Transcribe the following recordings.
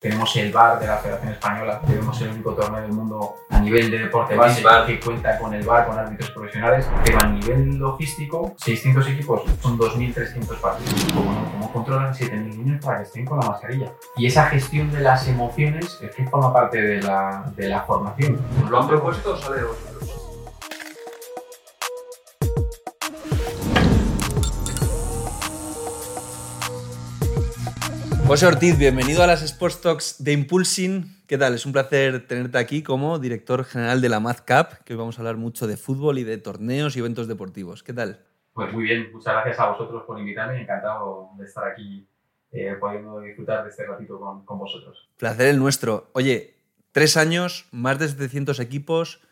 Tenemos el VAR de la Federación Española, tenemos el único torneo del mundo a nivel de deporte base que cuenta con el VAR, con árbitros profesionales, pero a nivel logístico, 600 equipos son 2.300 partidos. ¿Cómo, cómo controlan 7.000 niños para que estén con la mascarilla? Y esa gestión de las emociones es que forma parte de la, de la formación. ¿Lo han propuesto o sale de vosotros? José Ortiz, bienvenido a las Sports Talks de Impulsing. ¿Qué tal? Es un placer tenerte aquí como director general de la MazCap, que hoy vamos a hablar mucho de fútbol y de torneos y eventos deportivos. ¿Qué tal? Pues muy bien, muchas gracias a vosotros por invitarme. Encantado de estar aquí eh, pudiendo disfrutar de este ratito con, con vosotros. Placer el nuestro. Oye, tres años, más de 700 equipos,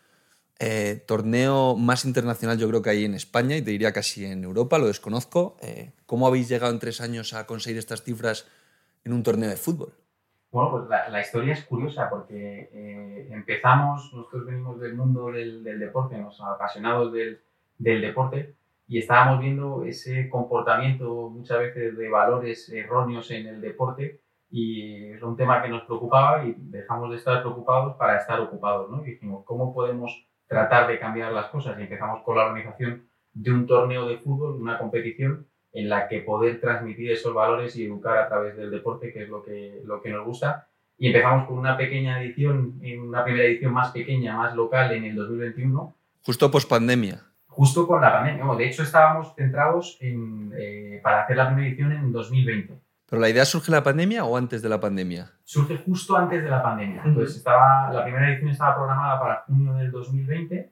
eh, torneo más internacional yo creo que hay en España y te diría casi en Europa, lo desconozco. Eh, ¿Cómo habéis llegado en tres años a conseguir estas cifras en un torneo de fútbol? Bueno, pues la, la historia es curiosa porque eh, empezamos, nosotros venimos del mundo del, del deporte, nos apasionados del, del, deporte y estábamos viendo ese comportamiento muchas veces de valores erróneos en el deporte y es un tema que nos preocupaba y dejamos de estar preocupados para estar ocupados, ¿no? Y dijimos, ¿cómo podemos tratar de cambiar las cosas? Y empezamos con la organización de un torneo de fútbol, una competición en la que poder transmitir esos valores y educar a través del deporte, que es lo que, lo que nos gusta. Y empezamos con una pequeña edición, una primera edición más pequeña, más local en el 2021. Justo post pandemia. Justo con la pandemia. No, de hecho, estábamos centrados en, eh, para hacer la primera edición en 2020. ¿Pero la idea surge en la pandemia o antes de la pandemia? Surge justo antes de la pandemia. Entonces, estaba, la primera edición estaba programada para junio del 2020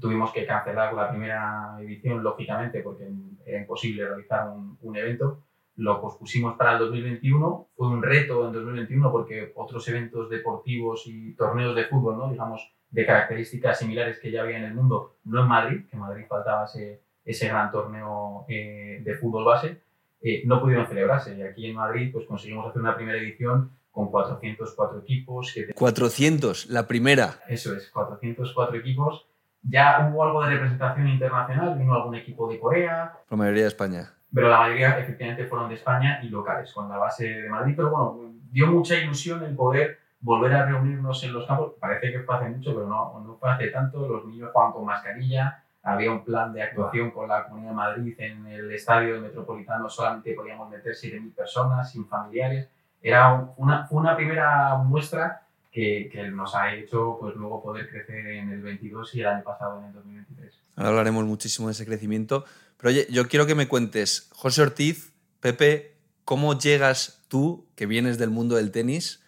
Tuvimos que cancelar la primera edición, lógicamente, porque era imposible realizar un, un, evento. Lo pospusimos para el 2021. Fue un reto en 2021 porque otros eventos deportivos y torneos de fútbol, ¿no? digamos, de características similares que ya había en el mundo, no en Madrid, que en Madrid faltaba ese, ese gran torneo eh, de fútbol base, eh, no pudieron celebrarse. Y aquí en Madrid pues, conseguimos hacer una primera edición con 404 equipos. Que 400, la primera. Eso es, 404 equipos ya hubo algo de representación internacional, vino algún equipo de Corea. La mayoría de España. Pero la mayoría efectivamente fueron de España y locales, con la base de Madrid. Pero bueno, dio mucha ilusión el poder volver a reunirnos en los campos. Parece que fue hace mucho, pero no, no fue hace tanto. Los niños jugaban con mascarilla. Había un plan de actuación con la Comunidad de Madrid en el estadio metropolitano. Solamente podíamos meter 7.000 personas sin familiares. Era una, fue una primera muestra que, que, nos ha hecho pues, luego poder crecer en el 22 y el año pasado en el 2023. Ahora hablaremos muchísimo de ese crecimiento. Pero oye, yo quiero que me cuentes, José Ortiz, Pepe, ¿cómo llegas tú, que vienes del mundo del tenis,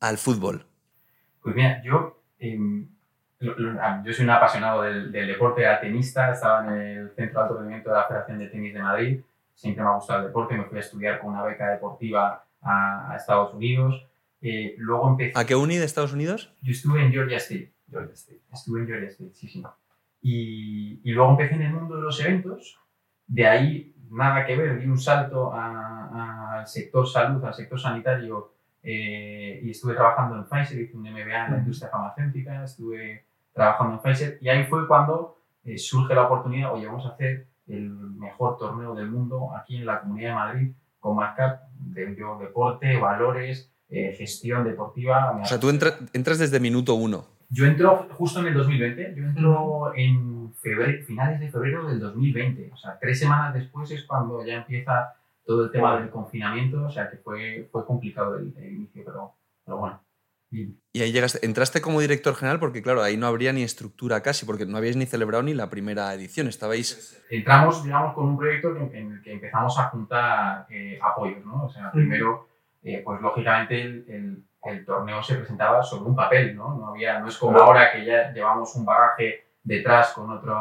al fútbol? Pues mira, yo, eh, yo soy un apasionado del, del, deporte, era tenista, estaba en el Centro de Alto Rendimiento de la Federación de Tenis de Madrid, siempre me ha gustado el deporte, me fui a estudiar con una beca deportiva a, a Estados Unidos eh, luego empecé... ¿A qué uni de Estados Unidos? Yo estuve en Georgia State. Georgia State. Estuve en Georgia State, sí, sí. Y, y, luego empecé en el mundo de los eventos. De ahí, nada que ver, di un salto al sector salud, al sector sanitario, eh, y estuve trabajando en Pfizer, hice un MBA en la industria farmacéutica, estuve trabajando en Pfizer, y ahí fue cuando eh, surge la oportunidad, oye, vamos a hacer el mejor torneo del mundo aquí en la Comunidad de Madrid, con marca de, de deporte, valores, eh, gestión deportiva. O sea, tú entra, entras desde minuto uno. Yo entro justo en el 2020, yo entro en febrero, finales de febrero del 2020, o sea, tres semanas después es cuando ya empieza todo el tema del confinamiento, o sea, que fue, fue complicado el, el inicio, pero, pero bueno. Y, ahí llegaste, entraste como director general porque claro, ahí no habría ni estructura casi, porque no habíais ni celebrado ni la primera edición, estabais... Entramos, digamos, con un proyecto en, en el que empezamos a juntar eh, apoyos, ¿no? O sea, primero eh, pues lógicamente el, el, el, torneo se presentaba sobre un papel, ¿no? No, había, no es como ahora que ya llevamos un bagaje detrás con, otro,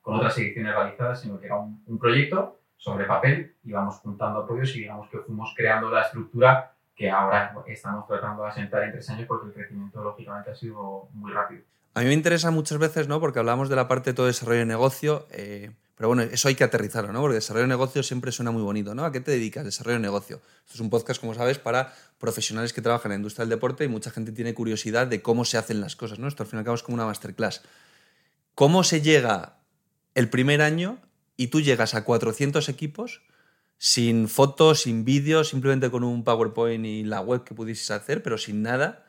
con otras ediciones realizadas, sino que era un, un proyecto sobre papel, íbamos juntando apoyos y digamos que fuimos creando la estructura que ahora estamos tratando de asentar en tres años porque el crecimiento lógicamente ha sido muy rápido. A mí me interesa muchas veces, ¿no? Porque hablamos de la parte de todo desarrollo de negocio, eh, pero bueno, eso hay que aterrizarlo, ¿no? Porque desarrollo de negocio siempre suena muy bonito, ¿no? ¿A qué te dedicas? Desarrollo de negocio. Esto es un podcast, como sabes, para profesionales que trabajan en la industria del deporte y mucha gente tiene curiosidad de cómo se hacen las cosas, ¿no? Esto al fin y al cabo es como una masterclass. ¿Cómo se llega el primer año y tú llegas a 400 equipos sin fotos, sin vídeos, simplemente con un PowerPoint y la web que pudieses hacer, pero sin nada,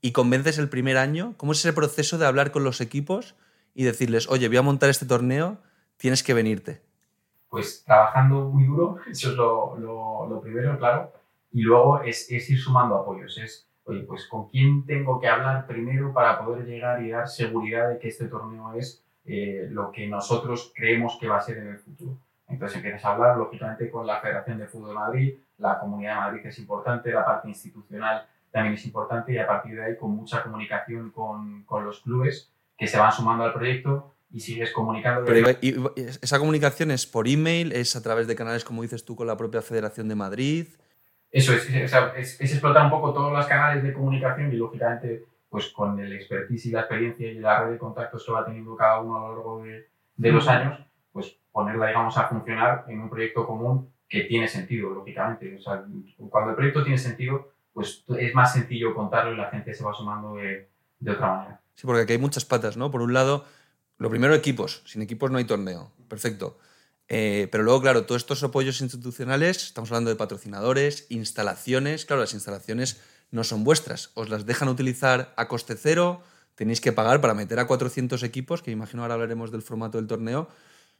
y convences el primer año, ¿cómo es ese proceso de hablar con los equipos y decirles, oye, voy a montar este torneo, tienes que venirte? Pues trabajando muy duro, eso es lo, lo, primero, claro, y luego es, es, ir sumando apoyos, es, oye, pues con quién tengo que hablar primero para poder llegar y dar seguridad de que este torneo es eh, lo que nosotros creemos que va a ser en el futuro. Entonces empiezas a hablar, lógicamente, con la Federación de Fútbol de Madrid, la Comunidad de Madrid es importante, la parte institucional también es importante y a partir de ahí con mucha comunicación con, con los clubes que se van sumando al proyecto y sigues comunicando. Pero, y, ¿Esa comunicación es por email? ¿Es a través de canales, como dices tú, con la propia Federación de Madrid? Eso es, es, es, es explotar un poco todos los canales de comunicación y lógicamente pues con el expertise y la experiencia y la red de contactos que va teniendo cada uno a lo largo de, de los años, pues ponerla, digamos, a funcionar en un proyecto común que tiene sentido, lógicamente. O sea, cuando el proyecto tiene sentido, pues es más sencillo contarlo y la gente se va sumando de, de otra manera. Sí, porque aquí hay muchas patas, ¿no? Por un lado, lo primero, equipos. Sin equipos no hay torneo. Perfecto. Eh, pero luego, claro, todos estos apoyos institucionales, estamos hablando de patrocinadores, instalaciones. Claro, las instalaciones no son vuestras. Os las dejan utilizar a coste cero. Tenéis que pagar para meter a 400 equipos, que imagino ahora hablaremos del formato del torneo.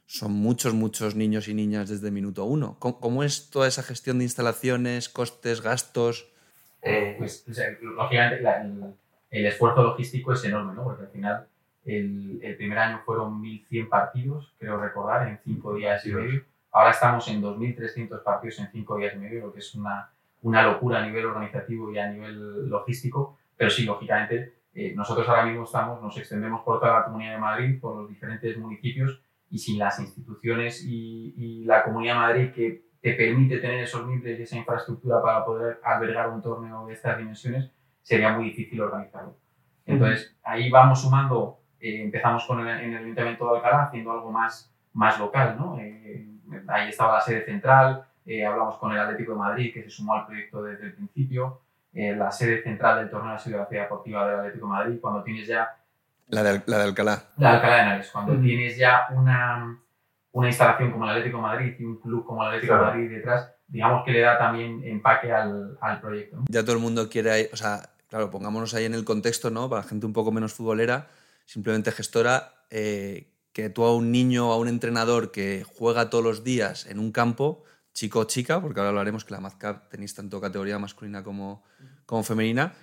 Son muchos, muchos niños y niñas desde minuto uno. ¿Cómo, es toda esa gestión de instalaciones, costes, gastos? Eh, pues, o sea, lógicamente, el, esfuerzo logístico es enorme, ¿no? Porque al final el, el primer año fueron 1.100 partidos, creo recordar, en cinco días y medio. Ahora estamos en 2.300 partidos en cinco días y medio, lo que es una, una locura a nivel organizativo y a nivel logístico, pero sí, lógicamente, eh, nosotros ahora mismo estamos, nos extendemos por toda la Comunidad de Madrid, por los diferentes municipios, y sin las instituciones y, y la Comunidad de Madrid que te permite tener esos miembros y esa infraestructura para poder albergar un torneo de estas dimensiones, sería muy difícil organizarlo. Entonces, ahí vamos sumando, eh, empezamos con el, en el Ayuntamiento de Alcalá haciendo algo más, más local, ¿no? Eh, ahí estaba la sede central, eh, hablamos con el Atlético de Madrid, que se sumó al proyecto desde el principio. Eh, la sede central del torneo ha sido la ciudad deportiva del Atlético de Madrid. Cuando tienes ya. La de, la de Alcalá. La de Alcalá de Henares. Cuando mm. tienes ya una, una instalación como el Atlético de Madrid y un club como el Atlético claro. de Madrid detrás, digamos que le da también empaque al, al proyecto. ¿no? Ya todo el mundo quiere. O sea, claro, pongámonos ahí en el contexto, ¿no? Para la gente un poco menos futbolera, simplemente gestora. Eh, que tú a un niño, a un entrenador que juega todos los días en un campo, chico o chica, porque ahora hablaremos que la Madcap tenéis tanto categoría masculina como, como femenina.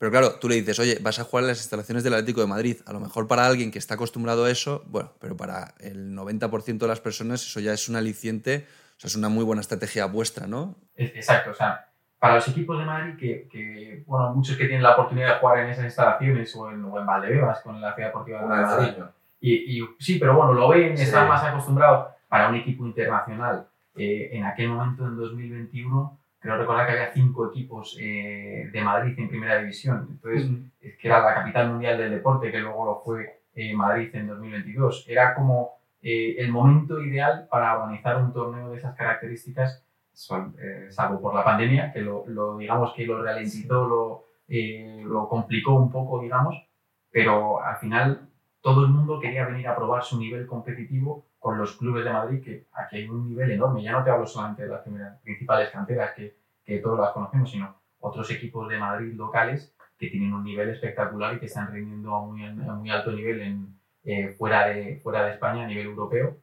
Pero claro, tú le dices, oye, vas a jugar en las instalaciones del Atlético de Madrid. A lo mejor para alguien que está acostumbrado a eso, bueno, pero para el 90% de las personas eso ya es un aliciente, o sea, es una muy buena estrategia vuestra, ¿no? Exacto, o sea, para los equipos de Madrid, que, que bueno, muchos que tienen la oportunidad de jugar en esas instalaciones o en, o en Valdebebas con la Ciudad Deportiva de Madrid. Y, y, sí, pero bueno, lo ven, sí. están más acostumbrados para un equipo internacional eh, en aquel momento, en 2021, creo recordar que había cinco equipos eh, de Madrid en primera división. Entonces, mm. es que era la capital mundial del deporte, que luego lo fue eh, Madrid en 2022. Era como eh, el momento ideal para organizar un torneo de esas características, salvo por la pandemia, que lo, lo digamos que lo ralentizó, lo, lo complicó un poco, digamos, pero al final todo el mundo quería venir a probar su nivel competitivo con los clubes de Madrid, que aquí hay un nivel enorme. Ya no te hablo solamente de las primeras, principales canteras, que, que todos las conocemos, sino otros equipos de Madrid locales que tienen un nivel espectacular y que están rindiendo a muy, muy alto nivel en, eh, fuera, de, fuera de España a nivel europeo.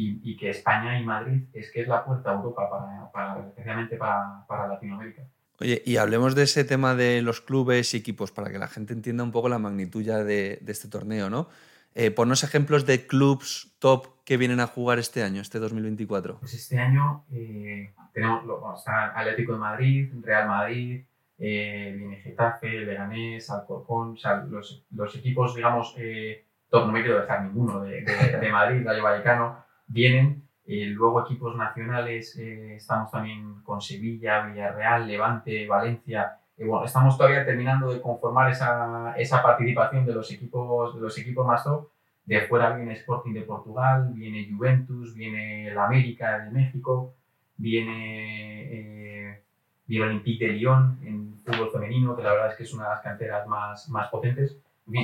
Y, y, que España y Madrid es que es la puerta a Europa, para, para especialmente para, para Latinoamérica. Oye, y hablemos de ese tema de los clubes y equipos para que la gente entienda un poco la magnitud ya de, de este torneo, ¿no? Eh, ponnos ejemplos de clubs top que vienen a jugar este año, este 2024. Pues este año eh, tenemos bueno, está Atlético de Madrid, Real Madrid, eh, viene Getafe, Leganés, Alcorcón, o sea, los, los equipos, digamos, eh, top, no me quiero dejar ninguno, de, de, de Madrid, Rayo Vallecano, vienen. luego equipos nacionales, estamos también con Sevilla, Villarreal, Levante, Valencia, bueno, estamos todavía terminando de conformar esa, esa participación de los equipos, de los equipos más top. De fuera viene Sporting de Portugal, viene Juventus, viene el América de México, viene, eh, viene Olympique de Lyon en fútbol femenino, que la verdad es que es una de las canteras más, más potentes.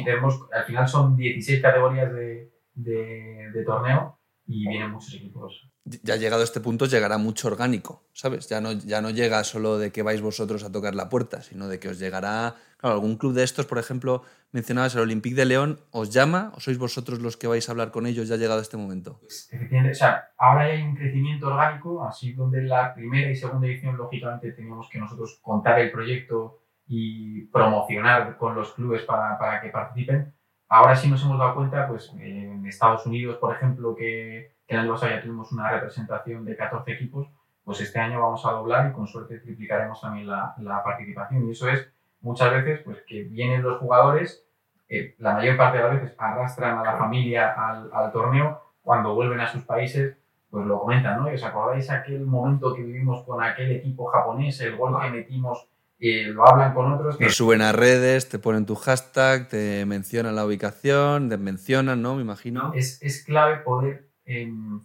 Tenemos, al final son 16 categorías de, de, de torneo y vienen muchos equipos. ya llegado a este punto llegará mucho orgánico, ¿sabes? Ya no, ya no llega solo de que vais vosotros a tocar la puerta, sino de que os llegará, claro, algún club de estos, por ejemplo, mencionabas el Olympique de León, ¿os llama o sois vosotros los que vais a hablar con ellos ya llegado a este momento? Pues, efectivamente, o sea, ahora hay un crecimiento orgánico, así donde en la primera y segunda edición, lógicamente, teníamos que nosotros contar el proyecto y promocionar con los clubes para, para que participen. Ahora sí nos hemos dado cuenta, pues en Estados Unidos, por ejemplo, que que el año pasado ya tuvimos una representación de 14 equipos, pues este año vamos a doblar y con suerte triplicaremos también la, la participación. Y eso es muchas veces pues, que vienen los jugadores, eh, la mayor parte de las veces arrastran a la familia al, al, torneo, cuando vuelven a sus países, pues lo comentan, ¿no? ¿Y os acordáis aquel momento que vivimos con aquel equipo japonés, el gol que metimos? Eh, lo hablan con otros. Te suben a redes, te ponen tu hashtag, te mencionan la ubicación, te mencionan, ¿no? Me imagino. Es, es clave poder en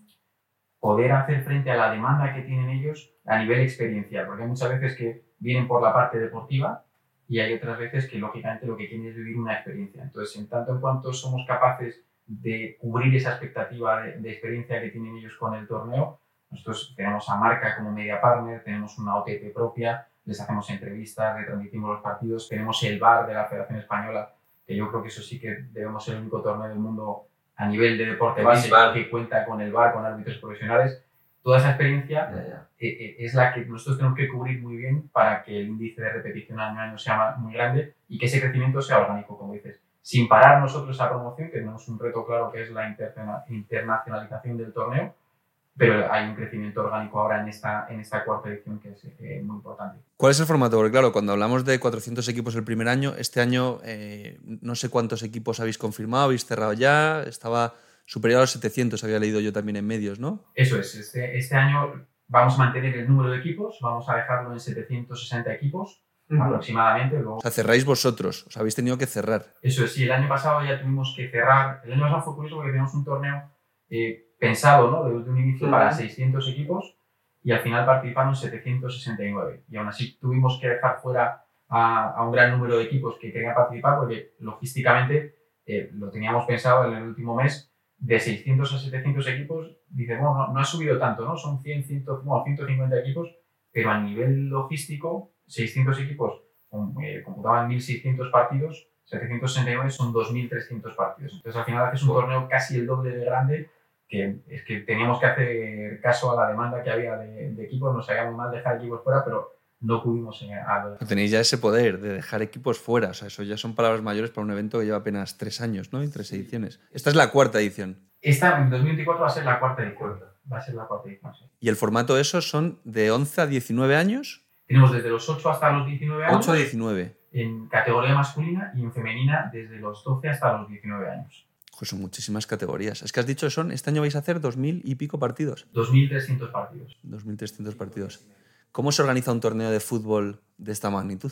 poder hacer frente a la demanda que tienen ellos a nivel experiencial, porque hay muchas veces que vienen por la parte deportiva y hay otras veces que lógicamente lo que quieren es vivir una experiencia. Entonces, en tanto en cuanto somos capaces de cubrir esa expectativa de, de experiencia que tienen ellos con el torneo, nosotros tenemos a Marca como media partner, tenemos una OTP propia, les hacemos entrevistas, retransmitimos los partidos, tenemos el VAR de la Federación Española, que yo creo que eso sí que debemos ser el único torneo del mundo a nivel de deporte base que cuenta con el bar, con árbitros profesionales, toda esa experiencia Ya, ya. eh, eh, es la que nosotros tenemos que cubrir muy bien para que el índice de repetición año a año sea muy grande y que ese crecimiento sea orgánico, como dices. Sin parar nosotros esa promoción, que tenemos un reto claro que es la interna- internacionalización del torneo, pero hay un crecimiento orgánico ahora en esta, en esta cuarta edición que es eh, muy importante. ¿Cuál es el formato? Porque claro, cuando hablamos de 400 equipos el primer año, este año eh, no sé cuántos equipos habéis confirmado, habéis cerrado ya, estaba superior a los 700, había leído yo también en medios, ¿no? Eso es, este, este año vamos a mantener el número de equipos, vamos a dejarlo en 760 equipos aproximadamente. Luego, O sea, cerráis vosotros, os habéis tenido que cerrar. Eso es, sí, el año pasado ya tuvimos que cerrar. El año pasado fue curioso porque teníamos un torneo eh, pensado ¿no? desde un inicio Ujú. para 600 equipos y al final participaron 769. Y aún así tuvimos que dejar fuera a, a un gran número de equipos que querían participar porque logísticamente eh, lo teníamos pensado en el último mes. De 600 a 700 equipos, dices, bueno, no, no ha subido tanto, ¿no? Son 100, 100, bueno, 150 equipos, pero a nivel logístico, 600 equipos eh, computaban 1.600 partidos, 769 son 2.300 partidos. Entonces al final haces un torneo casi el doble de grande, que es que teníamos que hacer caso a la demanda que había de, de equipos, nos sabía muy mal dejar equipos fuera, pero no pudimos eh, a- Tenéis ya ese poder de dejar equipos fuera, o sea, eso ya son palabras mayores para un evento que lleva apenas tres años, ¿no? Y tres ediciones. Esta es la cuarta edición. Esta en 2024 va a ser la cuarta edición. Va a ser la cuarta edición, sí. Y el formato de esos son de 11 a 19 años, Tenemos desde los 8 hasta los 19 años 8 a 19. en categoría masculina y en femenina desde los 12 hasta los 19 años. Pues son muchísimas categorías. Es que has dicho que son, este año vais a hacer 2.000 y pico partidos. 2.300 partidos. 2.300 partidos. ¿Cómo se organiza un torneo de fútbol de esta magnitud?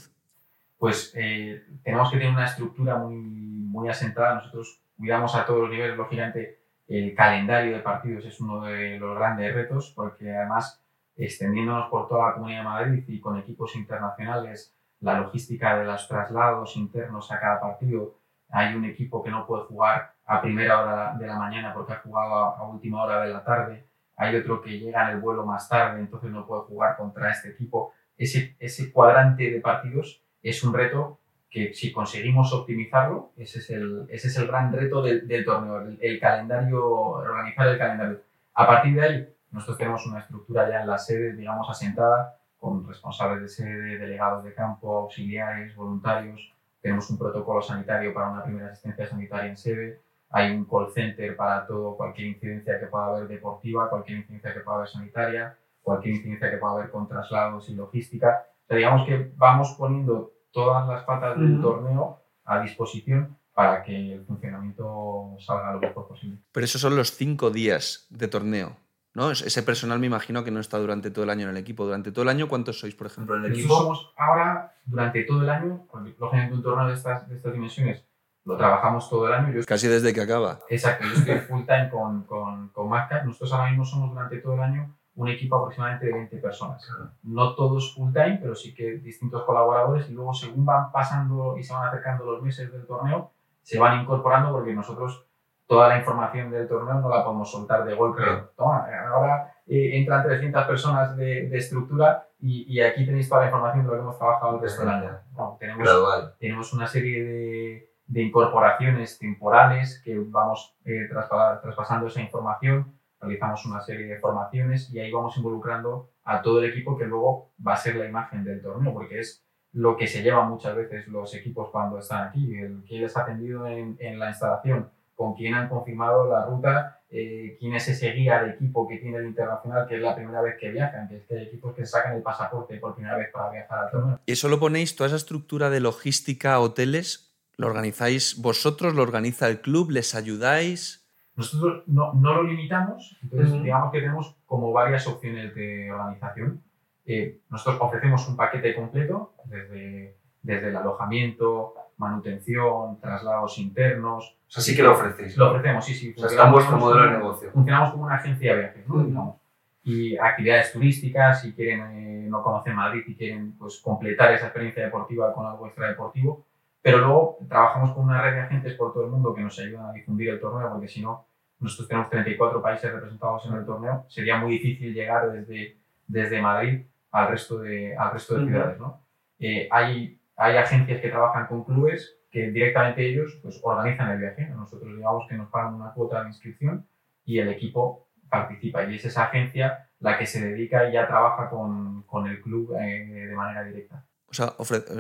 pues eh, tenemos que tener una estructura muy, muy asentada. Nosotros cuidamos a todos los niveles, lógicamente, el calendario de partidos es uno de los grandes retos, porque además, extendiéndonos por toda la Comunidad de Madrid y con equipos internacionales, la logística de los traslados internos a cada partido, hay un equipo que no puede jugar a primera hora de la mañana porque ha jugado a, a última hora de la tarde, hay otro que llega en el vuelo más tarde, entonces no puede jugar contra este equipo. Ese, ese cuadrante de partidos es un reto que si conseguimos optimizarlo, ese es el, ese es el gran reto del, del torneo, el, el calendario, organizar el calendario. A partir de ahí, nosotros tenemos una estructura ya en la sede, digamos, asentada, con responsables de sede, delegados de campo, auxiliares, voluntarios. Tenemos un protocolo sanitario para una primera asistencia sanitaria en sede. Hay un call center para todo, cualquier incidencia que pueda haber deportiva, cualquier incidencia que pueda haber sanitaria, cualquier incidencia que pueda haber con traslados y logística. O sea, digamos que vamos poniendo todas las patas del Ujú. torneo a disposición para que el funcionamiento salga lo mejor posible. Pero esos son los cinco días de torneo, ¿no? Es- Ese personal me imagino que no está durante todo el año en el equipo. ¿Durante todo el año cuántos sois, por ejemplo? en el Nosotros equipo, somos ahora, durante todo el año, lógicamente un torneo de estas, de estas dimensiones lo trabajamos todo el año. Yo Casi desde que acaba. Exacto, yo estoy full time con, con, con Marca. Nosotros ahora mismo somos durante todo el año un equipo aproximadamente de 20 personas. No todos full time, pero sí que distintos colaboradores y luego según van pasando y se van acercando los meses del torneo, se van incorporando porque nosotros toda la información del torneo no la podemos soltar de golpe. Claro. Toma, ahora eh, entran 300 personas de, de estructura y, y, aquí tenéis toda la información de lo que hemos trabajado el resto del año. No, tenemos, Gradual. tenemos una serie de, de incorporaciones temporales que vamos eh, traspasando esa información, realizamos una serie de formaciones y ahí vamos involucrando a todo el equipo que luego va a ser la imagen del torneo, porque es lo que se llevan muchas veces los equipos cuando están aquí, el quién les ha atendido en, en la instalación, con quién han confirmado la ruta eh, quién es ese guía de equipo que tiene el internacional, que es la primera vez que viajan, que es que hay equipos que sacan el pasaporte por primera vez para viajar al torneo. ¿Y eso lo ponéis, toda esa estructura de logística, hoteles, lo organizáis vosotros, lo organiza el club, les ayudáis? Nosotros no, no lo limitamos, entonces uh -huh. digamos que tenemos como varias opciones de organización. Eh, nosotros ofrecemos un paquete completo, desde, desde el alojamiento, manutención, traslados internos. O sea, sí que lo ofrecéis. Lo ofrecemos, sí, sí. O sea, está en vuestro modelo de negocio. Funcionamos como una agencia de viajes, ¿no? Uh. Digamos. Y actividades turísticas, si quieren, eh, no conocen Madrid y quieren pues, completar esa experiencia deportiva con algo extradeportivo. Pero luego trabajamos con una red de agentes por todo el mundo que nos ayudan a difundir el torneo, porque si no, nosotros tenemos 34 países representados en el torneo, sería muy difícil llegar desde, desde Madrid al resto de, al resto de uh -huh. ciudades, ¿no? Eh, hay, hay agencias que trabajan con clubes que directamente ellos pues, organizan el viaje. Nosotros digamos que nos pagan una cuota de inscripción y el equipo participa. Y es esa agencia la que se dedica y ya trabaja con, con el club eh, de manera directa. O sea,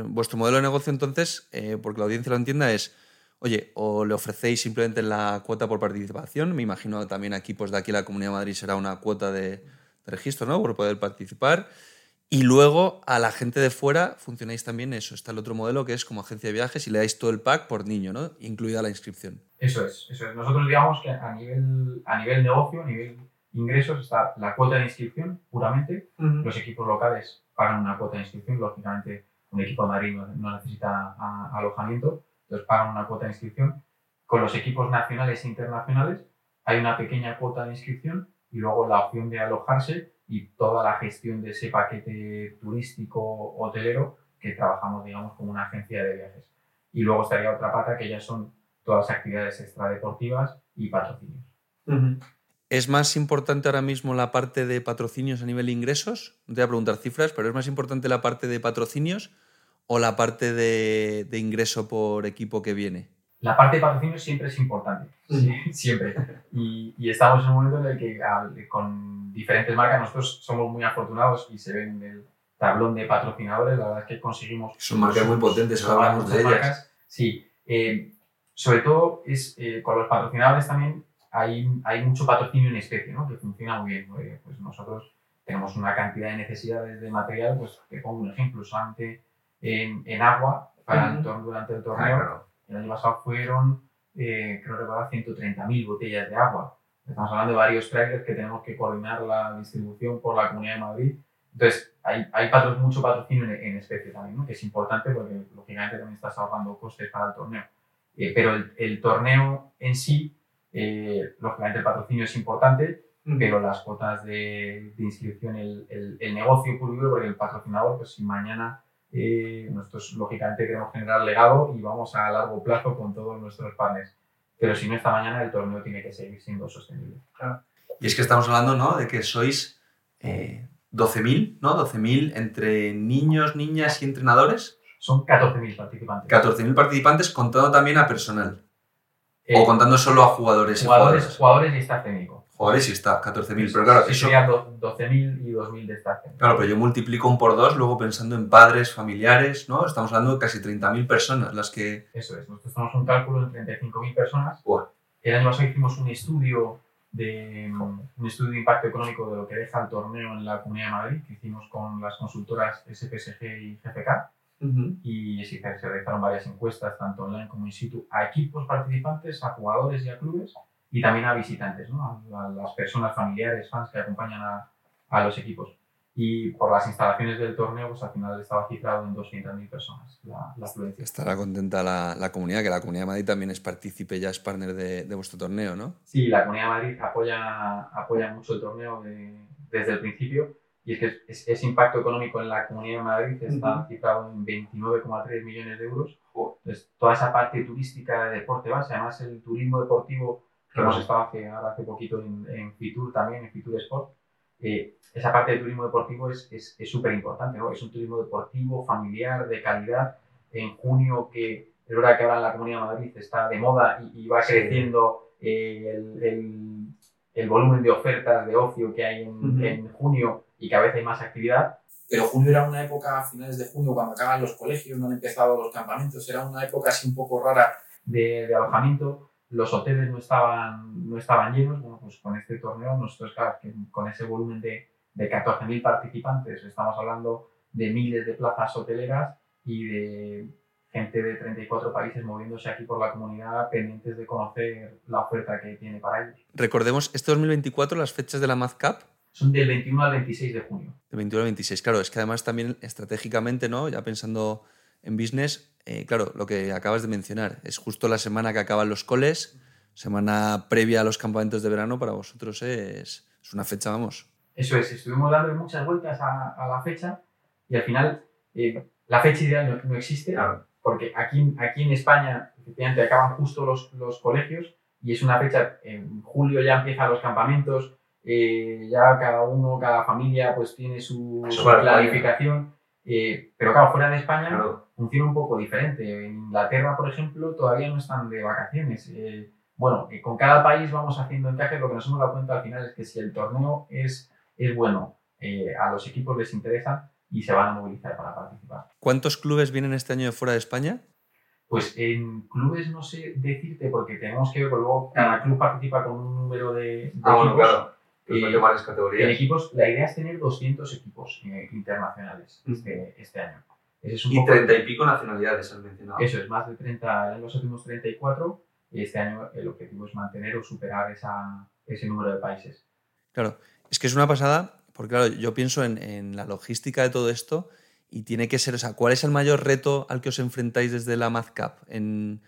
vuestro modelo de negocio entonces, eh, porque la audiencia lo entienda, es, oye, o le ofrecéis simplemente la cuota por participación, me imagino también aquí, pues de aquí la Comunidad de Madrid será una cuota de, de registro, ¿no? Por poder participar. Y luego a la gente de fuera funcionáis también eso. Está el otro modelo que es como agencia de viajes y le dais todo el pack por niño, ¿no? Incluida la inscripción. Eso es, eso es. Nosotros digamos que a nivel, a nivel negocio, a nivel ingresos, está la cuota de inscripción puramente. Uh -huh. Los equipos locales pagan una cuota de inscripción. Lógicamente, un equipo de Madrid no, no necesita a, alojamiento, entonces pagan una cuota de inscripción. Con los equipos nacionales e internacionales hay una pequeña cuota de inscripción y luego la opción de alojarse y toda la gestión de ese paquete turístico hotelero que trabajamos, digamos, como una agencia de viajes. Y luego estaría otra pata que ya son todas las actividades extradeportivas y patrocinios. Uh -huh. ¿Es más importante ahora mismo la parte de patrocinios a nivel de ingresos? No te voy a preguntar cifras, pero ¿es más importante la parte de patrocinios o la parte de, de ingreso por equipo que viene? La parte de patrocinios siempre es importante, sí. siempre. Y, y, estamos en un momento en el que con diferentes marcas nosotros somos muy afortunados y se ven en el tablón de patrocinadores, la verdad es que conseguimos... Son marcas muy potentes, ahora hablamos de ellas. Marcas. Sí, eh, sobre todo es, eh, con los patrocinadores también hay, hay mucho patrocinio en especie, ¿no? que funciona muy bien. Pues nosotros tenemos una cantidad de necesidades de material, pues te pongo un ejemplo, solamente en, en agua para uh -huh. el, durante el torneo. Ah, claro el año pasado fueron, eh, creo recordar, 130.000 botellas de agua. Estamos hablando de varios trailers que tenemos que coordinar la distribución por la Comunidad de Madrid. Entonces, hay, hay patro, mucho patrocinio en, en especie también, ¿no? que es importante porque, lógicamente, también estás ahorrando costes para el torneo. Eh, pero el, el, torneo en sí, eh, lógicamente, el patrocinio es importante, mm. pero las cuotas de, de inscripción, el, el, el, negocio puro porque el patrocinador, pues si mañana eh, nosotros, lógicamente, queremos generar legado y vamos a largo plazo con todos nuestros partners. Pero si no, esta mañana el torneo tiene que seguir siendo sostenible. Claro. Y es que estamos hablando ¿no? de que sois eh, 12.000, ¿no? 12.000 entre niños, niñas y entrenadores. Son 14.000 participantes. 14.000 participantes contando también a personal. Eh, o contando solo a jugadores. Jugadores, y jugadores y staff técnico. Jugadores y staff, 14.000. Pero claro, sí, eso... Serían 12.000 y 2.000 de staff técnico. Claro, pero yo multiplico un por dos, luego pensando en padres, familiares, ¿no? Estamos hablando de casi 30.000 personas las que... Eso es, nosotros tenemos un cálculo de 35.000 personas. Wow. El año pasado hicimos un estudio de un estudio de impacto económico de lo que deja el torneo en la Comunidad de Madrid, que hicimos con las consultoras SPSG y GFK. Uh -huh. Y sí, se realizaron varias encuestas, tanto online como in situ, a equipos participantes, a jugadores y a clubes, y también a visitantes, ¿no? a, a las personas familiares, fans que acompañan a, a, los equipos. Y por las instalaciones del torneo, pues al final estaba cifrado en 200.000 personas la, la afluencia. Estará contenta la, la, comunidad, que la Comunidad de Madrid también es partícipe, ya es partner de, de, vuestro torneo, ¿no? Sí, la Comunidad de Madrid apoya, apoya mucho el torneo de, desde el principio y es que ese es impacto económico en la Comunidad de Madrid está uh -huh. cifrado en 29,3 millones de euros. Entonces, toda esa parte turística de deporte base, además el turismo deportivo que hemos estado hace, ahora hace poquito en, en Fitur también, en Fitur Sport, eh, esa parte de turismo deportivo es súper es, importante, ¿no? Es un turismo deportivo, familiar, de calidad. En junio, que es verdad que ahora en la Comunidad de Madrid está de moda y, va creciendo eh, el, el, el, volumen de ofertas de ocio que hay en, en junio y cada vez hay más actividad. Pero junio era una época, a finales de junio, cuando acaban los colegios, no han empezado los campamentos, era una época así un poco rara de, de alojamiento los hoteles no estaban, no estaban llenos. Bueno, pues con este torneo, nosotros, claro, que con ese volumen de, de 14.000 participantes, estamos hablando de miles de plazas hoteleras y de gente de 34 países moviéndose aquí por la comunidad pendientes de conocer la oferta que tiene para ellos. Recordemos, este 2024 las fechas de la MazCap son del 21 al 26 de junio. Del 21 al 26, claro, es que además también estratégicamente, ¿no? Ya pensando en business, eh, claro, lo que acabas de mencionar, es justo la semana que acaban los coles, semana previa a los campamentos de verano, para vosotros es, es una fecha, vamos. Eso es, estuvimos dando muchas vueltas a, a la fecha y al final eh, la fecha ideal no, existe, porque aquí, aquí en España efectivamente acaban justo los, los, colegios y es una fecha, en julio ya empiezan los campamentos, eh, ya cada uno, cada familia pues tiene su, su planificación, pero claro, fuera de España funciona un poco diferente. En Inglaterra, por ejemplo, todavía no están de vacaciones. Eh, bueno, con cada país vamos haciendo encajes. Lo que nos hemos dado cuenta al final es que si el torneo es, es bueno, eh, a los equipos les interesa y se van a movilizar para participar. ¿Cuántos clubes vienen este año de fuera de España? Pues en clubes no sé decirte porque tenemos que ver, luego cada club participa con un número de, ah, equipos. claro. Eh, varias categorías. En equipos, la idea es tener 200 equipos internacionales este, este año y treinta y pico nacionalidades has mencionado. Eso es, más de 30 en los últimos 34 y este año el objetivo es mantener o superar esa, ese número de países. Claro, es que es una pasada, porque claro, yo pienso en, en la logística de todo esto y tiene que ser, o sea, ¿cuál es el mayor reto al que os enfrentáis desde la MazCap? En,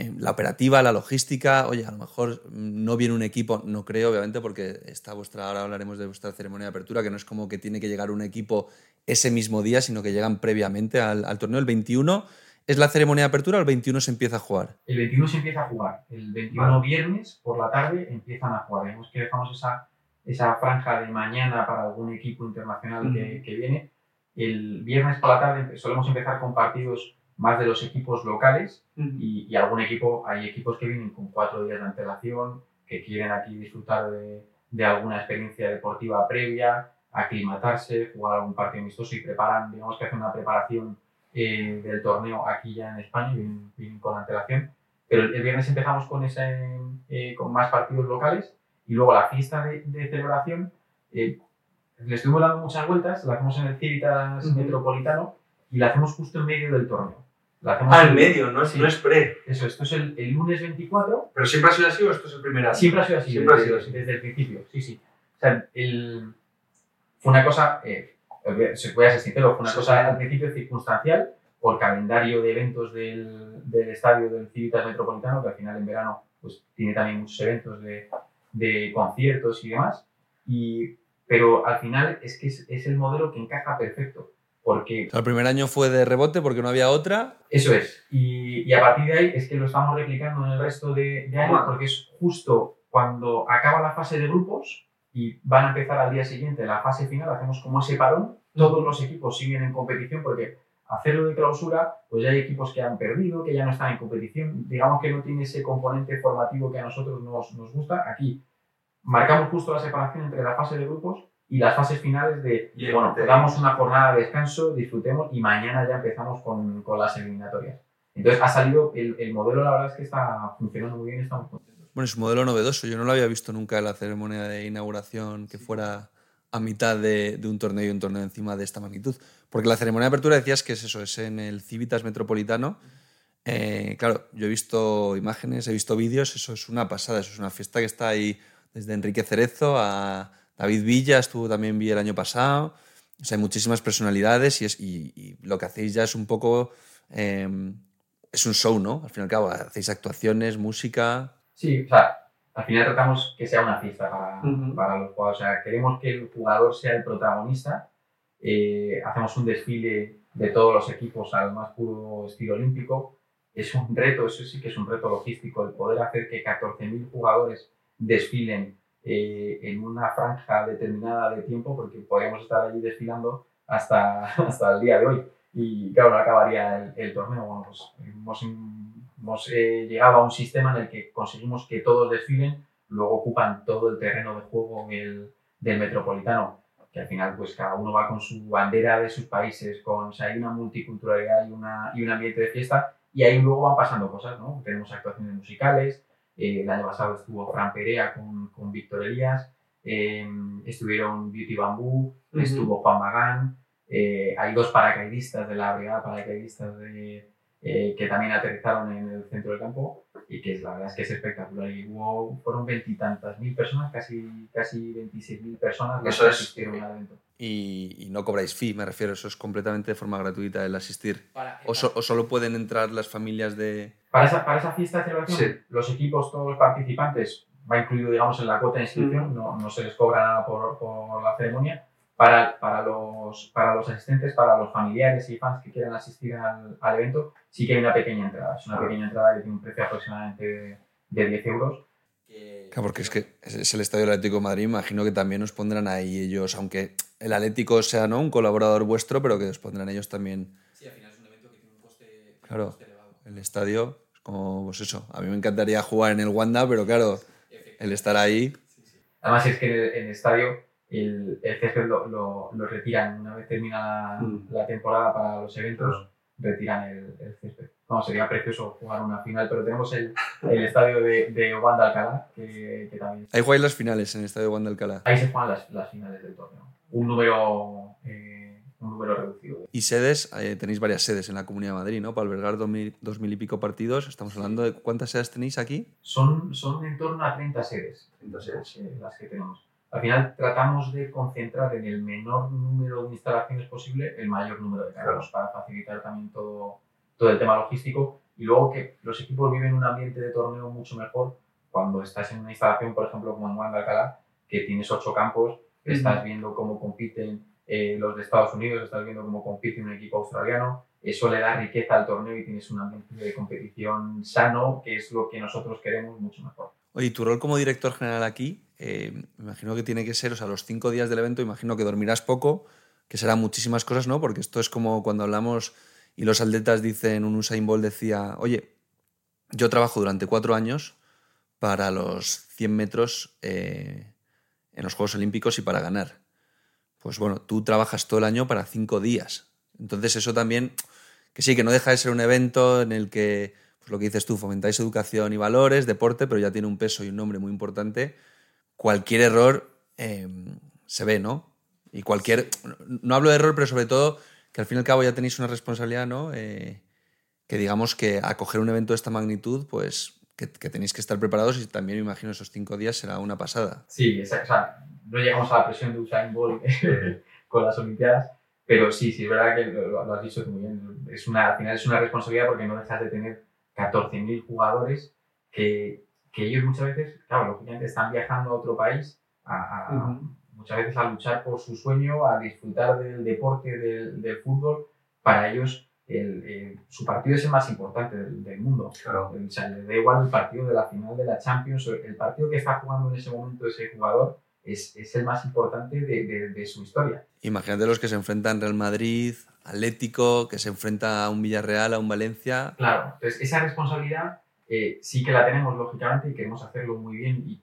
en la operativa, la logística, oye, a lo mejor no viene un equipo, no creo, obviamente, porque está vuestra, ahora hablaremos de vuestra ceremonia de apertura, que no es como que tiene que llegar un equipo ese mismo día, sino que llegan previamente al, al torneo. El 21 es la ceremonia de apertura o el 21 se empieza a jugar. El 21 se empieza a jugar. El 21 viernes por la tarde empiezan a jugar. Vemos que dejamos esa, esa franja de mañana para algún equipo internacional que, que, viene. El viernes por la tarde solemos empezar con partidos más de los equipos locales y, y, algún equipo, hay equipos que vienen con cuatro días de antelación, que quieren aquí disfrutar de, de alguna experiencia deportiva previa, aclimatarse, jugar algún partido amistoso y preparan, digamos que hacen una preparación eh, del torneo aquí ya en España, y vienen, con antelación. Pero el, viernes empezamos con, ese, eh, con más partidos locales y luego la fiesta de, de celebración, eh, le estuvimos dando muchas vueltas, la hacemos en el Civitas Metropolitano y la hacemos justo en medio del torneo. Ah, en medio, no es, no es pre. Eso, esto es el, el, lunes 24. ¿Pero siempre ha sido así o esto es el primer año? Siempre ha sido así, siempre desde, ha sido así. desde el principio, sí, sí. O sea, el, fue una cosa, eh, se puede ser sincero, fue una cosa al principio circunstancial por calendario de eventos del, del estadio del Civitas Metropolitano, que al final en verano pues, tiene también muchos eventos de, de conciertos y demás. Y, pero al final es que es, es el modelo que encaja perfecto. Porque, el primer año fue de rebote porque no había otra. Eso es. Y, y, a partir de ahí es que lo estamos replicando en el resto de, de años porque es justo cuando acaba la fase de grupos, y van a empezar al día siguiente la fase final, hacemos como ese parón, todos los equipos siguen en competición porque hacerlo de clausura, pues ya hay equipos que han perdido, que ya no están en competición, digamos que no tiene ese componente formativo que a nosotros nos, nos gusta. Aquí marcamos justo la separación entre la fase de grupos y las fases finales de, bueno, te damos una jornada de descanso, disfrutemos y mañana ya empezamos con, con las eliminatorias. Entonces ha salido, el, el, modelo la verdad es que está funcionando muy bien, estamos contentos. Bueno, es un modelo novedoso. Yo no lo había visto nunca en la ceremonia de inauguración que fuera a mitad de, de, un torneo y un torneo encima de esta magnitud. Porque la ceremonia de apertura decías que es eso, es en el Civitas Metropolitano. Eh, claro, yo he visto imágenes, he visto vídeos, eso es una pasada, eso es una fiesta que está ahí desde Enrique Cerezo a David Villa, estuvo también vi el año pasado. O sea, hay muchísimas personalidades y, es, y, y lo que hacéis ya es un poco... Eh, es un show, ¿no? Al fin y al cabo, hacéis actuaciones, música. Sí, o sea, al final tratamos que sea una fiesta para, uh -huh. para los jugadores. O sea, queremos que el jugador sea el protagonista. Eh, hacemos un desfile de todos los equipos al más puro estilo olímpico. Es un reto, eso sí que es un reto logístico, el poder hacer que 14.000 jugadores desfilen eh, en una franja determinada de tiempo, porque podríamos estar allí desfilando hasta, hasta el día de hoy. Y claro, no acabaría el, torneo. Bueno, pues hemos, hemos eh, llegado a un sistema en el que conseguimos que todos desfilen, luego ocupan todo el terreno de juego del, del metropolitano que al final pues cada uno va con su bandera de sus países, con, o sea, hay una multiculturalidad y, una, y un ambiente de fiesta y ahí luego van pasando cosas, ¿no? Tenemos actuaciones musicales, eh, el año pasado estuvo Fran Perea con, con Víctor Elías, eh, estuvieron Beauty Bamboo, estuvo Juan Magán, eh, hay dos paracaidistas de la brigada paracaidistas de, que también aterrizaron en el centro del campo y que la verdad es que es espectacular. Y hubo, fueron veintitantas mil personas, casi, casi 26 mil personas las que asistieron al evento. Y, no cobráis fee, me refiero, eso es completamente de forma gratuita el asistir. o, solo pueden entrar las familias de...? Para esa, para esa fiesta de celebración, los equipos, todos los participantes, va incluido, digamos, en la cuota de inscripción, no, no, se les cobra nada por, por la ceremonia. Para, para, los, para los asistentes, para los familiares y fans que quieran asistir al, al evento, sí que hay una pequeña entrada. Es una pequeña entrada que tiene un precio aproximadamente de, de 10 euros. Claro, porque es que es el Estadio Atlético de Madrid, imagino que también os pondrán ahí ellos, aunque el Atlético sea ¿no? un colaborador vuestro, pero que os pondrán ellos también. Sí, al final es un evento que tiene un coste, claro, El estadio es como, pues eso, a mí me encantaría jugar en el Wanda, pero claro, el estar ahí. Además es que en el, estadio el, el césped lo, lo, lo, retiran una vez termina la, mm. la temporada para los eventos retiran el, el césped. No, sería precioso jugar una final, pero tenemos el, el estadio de, de Wanda Alcalá, que, que, también... Ahí jugáis las finales en el estadio de Wanda Alcalá. Ahí se juegan las, las finales del torneo. Un número, eh, un número reducido. Y sedes, eh, tenéis varias sedes en la Comunidad de Madrid, ¿no? Para albergar dos mil, dos mil y pico partidos. Estamos hablando de cuántas sedes tenéis aquí. Son, son en torno a 30 sedes, 30 sedes. Eh, las que tenemos al final tratamos de concentrar en el menor número de instalaciones posible el mayor número de carros para facilitar también todo, todo el tema logístico y luego que los equipos viven un ambiente de torneo mucho mejor cuando estás en una instalación, por ejemplo, como en Wanda Alcalá, que tienes ocho campos, estás viendo cómo compiten eh, los de Estados Unidos, estás viendo cómo compite un equipo australiano, eso le da riqueza al torneo y tienes un ambiente de competición sano, que es lo que nosotros queremos mucho mejor. Oye, tu rol como director general aquí, eh, me imagino que tiene que ser, o sea, los cinco días del evento, imagino que dormirás poco, que serán muchísimas cosas, ¿no? Porque esto es como cuando hablamos y los atletas dicen, un Usain Bolt decía, oye, yo trabajo durante cuatro años para los 100 metros eh, en los Juegos Olímpicos y para ganar. Pues bueno, tú trabajas todo el año para cinco días. Entonces eso también, que sí, que no deja de ser un evento en el que lo que dices tú, fomentáis educación y valores, deporte, pero ya tiene un peso y un nombre muy importante. Cualquier error em, se ve, ¿no? Y cualquier. No hablo de error, pero sobre todo que al fin y al cabo ya tenéis una responsabilidad, ¿no? Eh, que digamos que acoger un evento de esta magnitud, pues que, tenéis que estar preparados y también me imagino esos cinco días será una pasada. Sí, o sea, no llegamos a la presión de Usain Bolt con las Olimpiadas, pero sí, sí, es verdad que lo, has dicho muy bien. Es una, al final es una responsabilidad porque no dejas de tener 14.000 jugadores que, que, ellos muchas veces, claro, lógicamente están viajando a otro país a, muchas veces a luchar por su sueño, a disfrutar del deporte, del, del fútbol. Para ellos el, su partido es el más importante del, mundo. Claro. O sea, les da igual el partido de la final de la Champions, el partido que está jugando en ese momento ese jugador es, es el más importante de, de, de, su historia. Imagínate los que se enfrentan Real Madrid, Atlético, que se enfrenta a un Villarreal, a un Valencia. Claro, entonces esa responsabilidad eh, sí que la tenemos lógicamente y queremos hacerlo muy bien y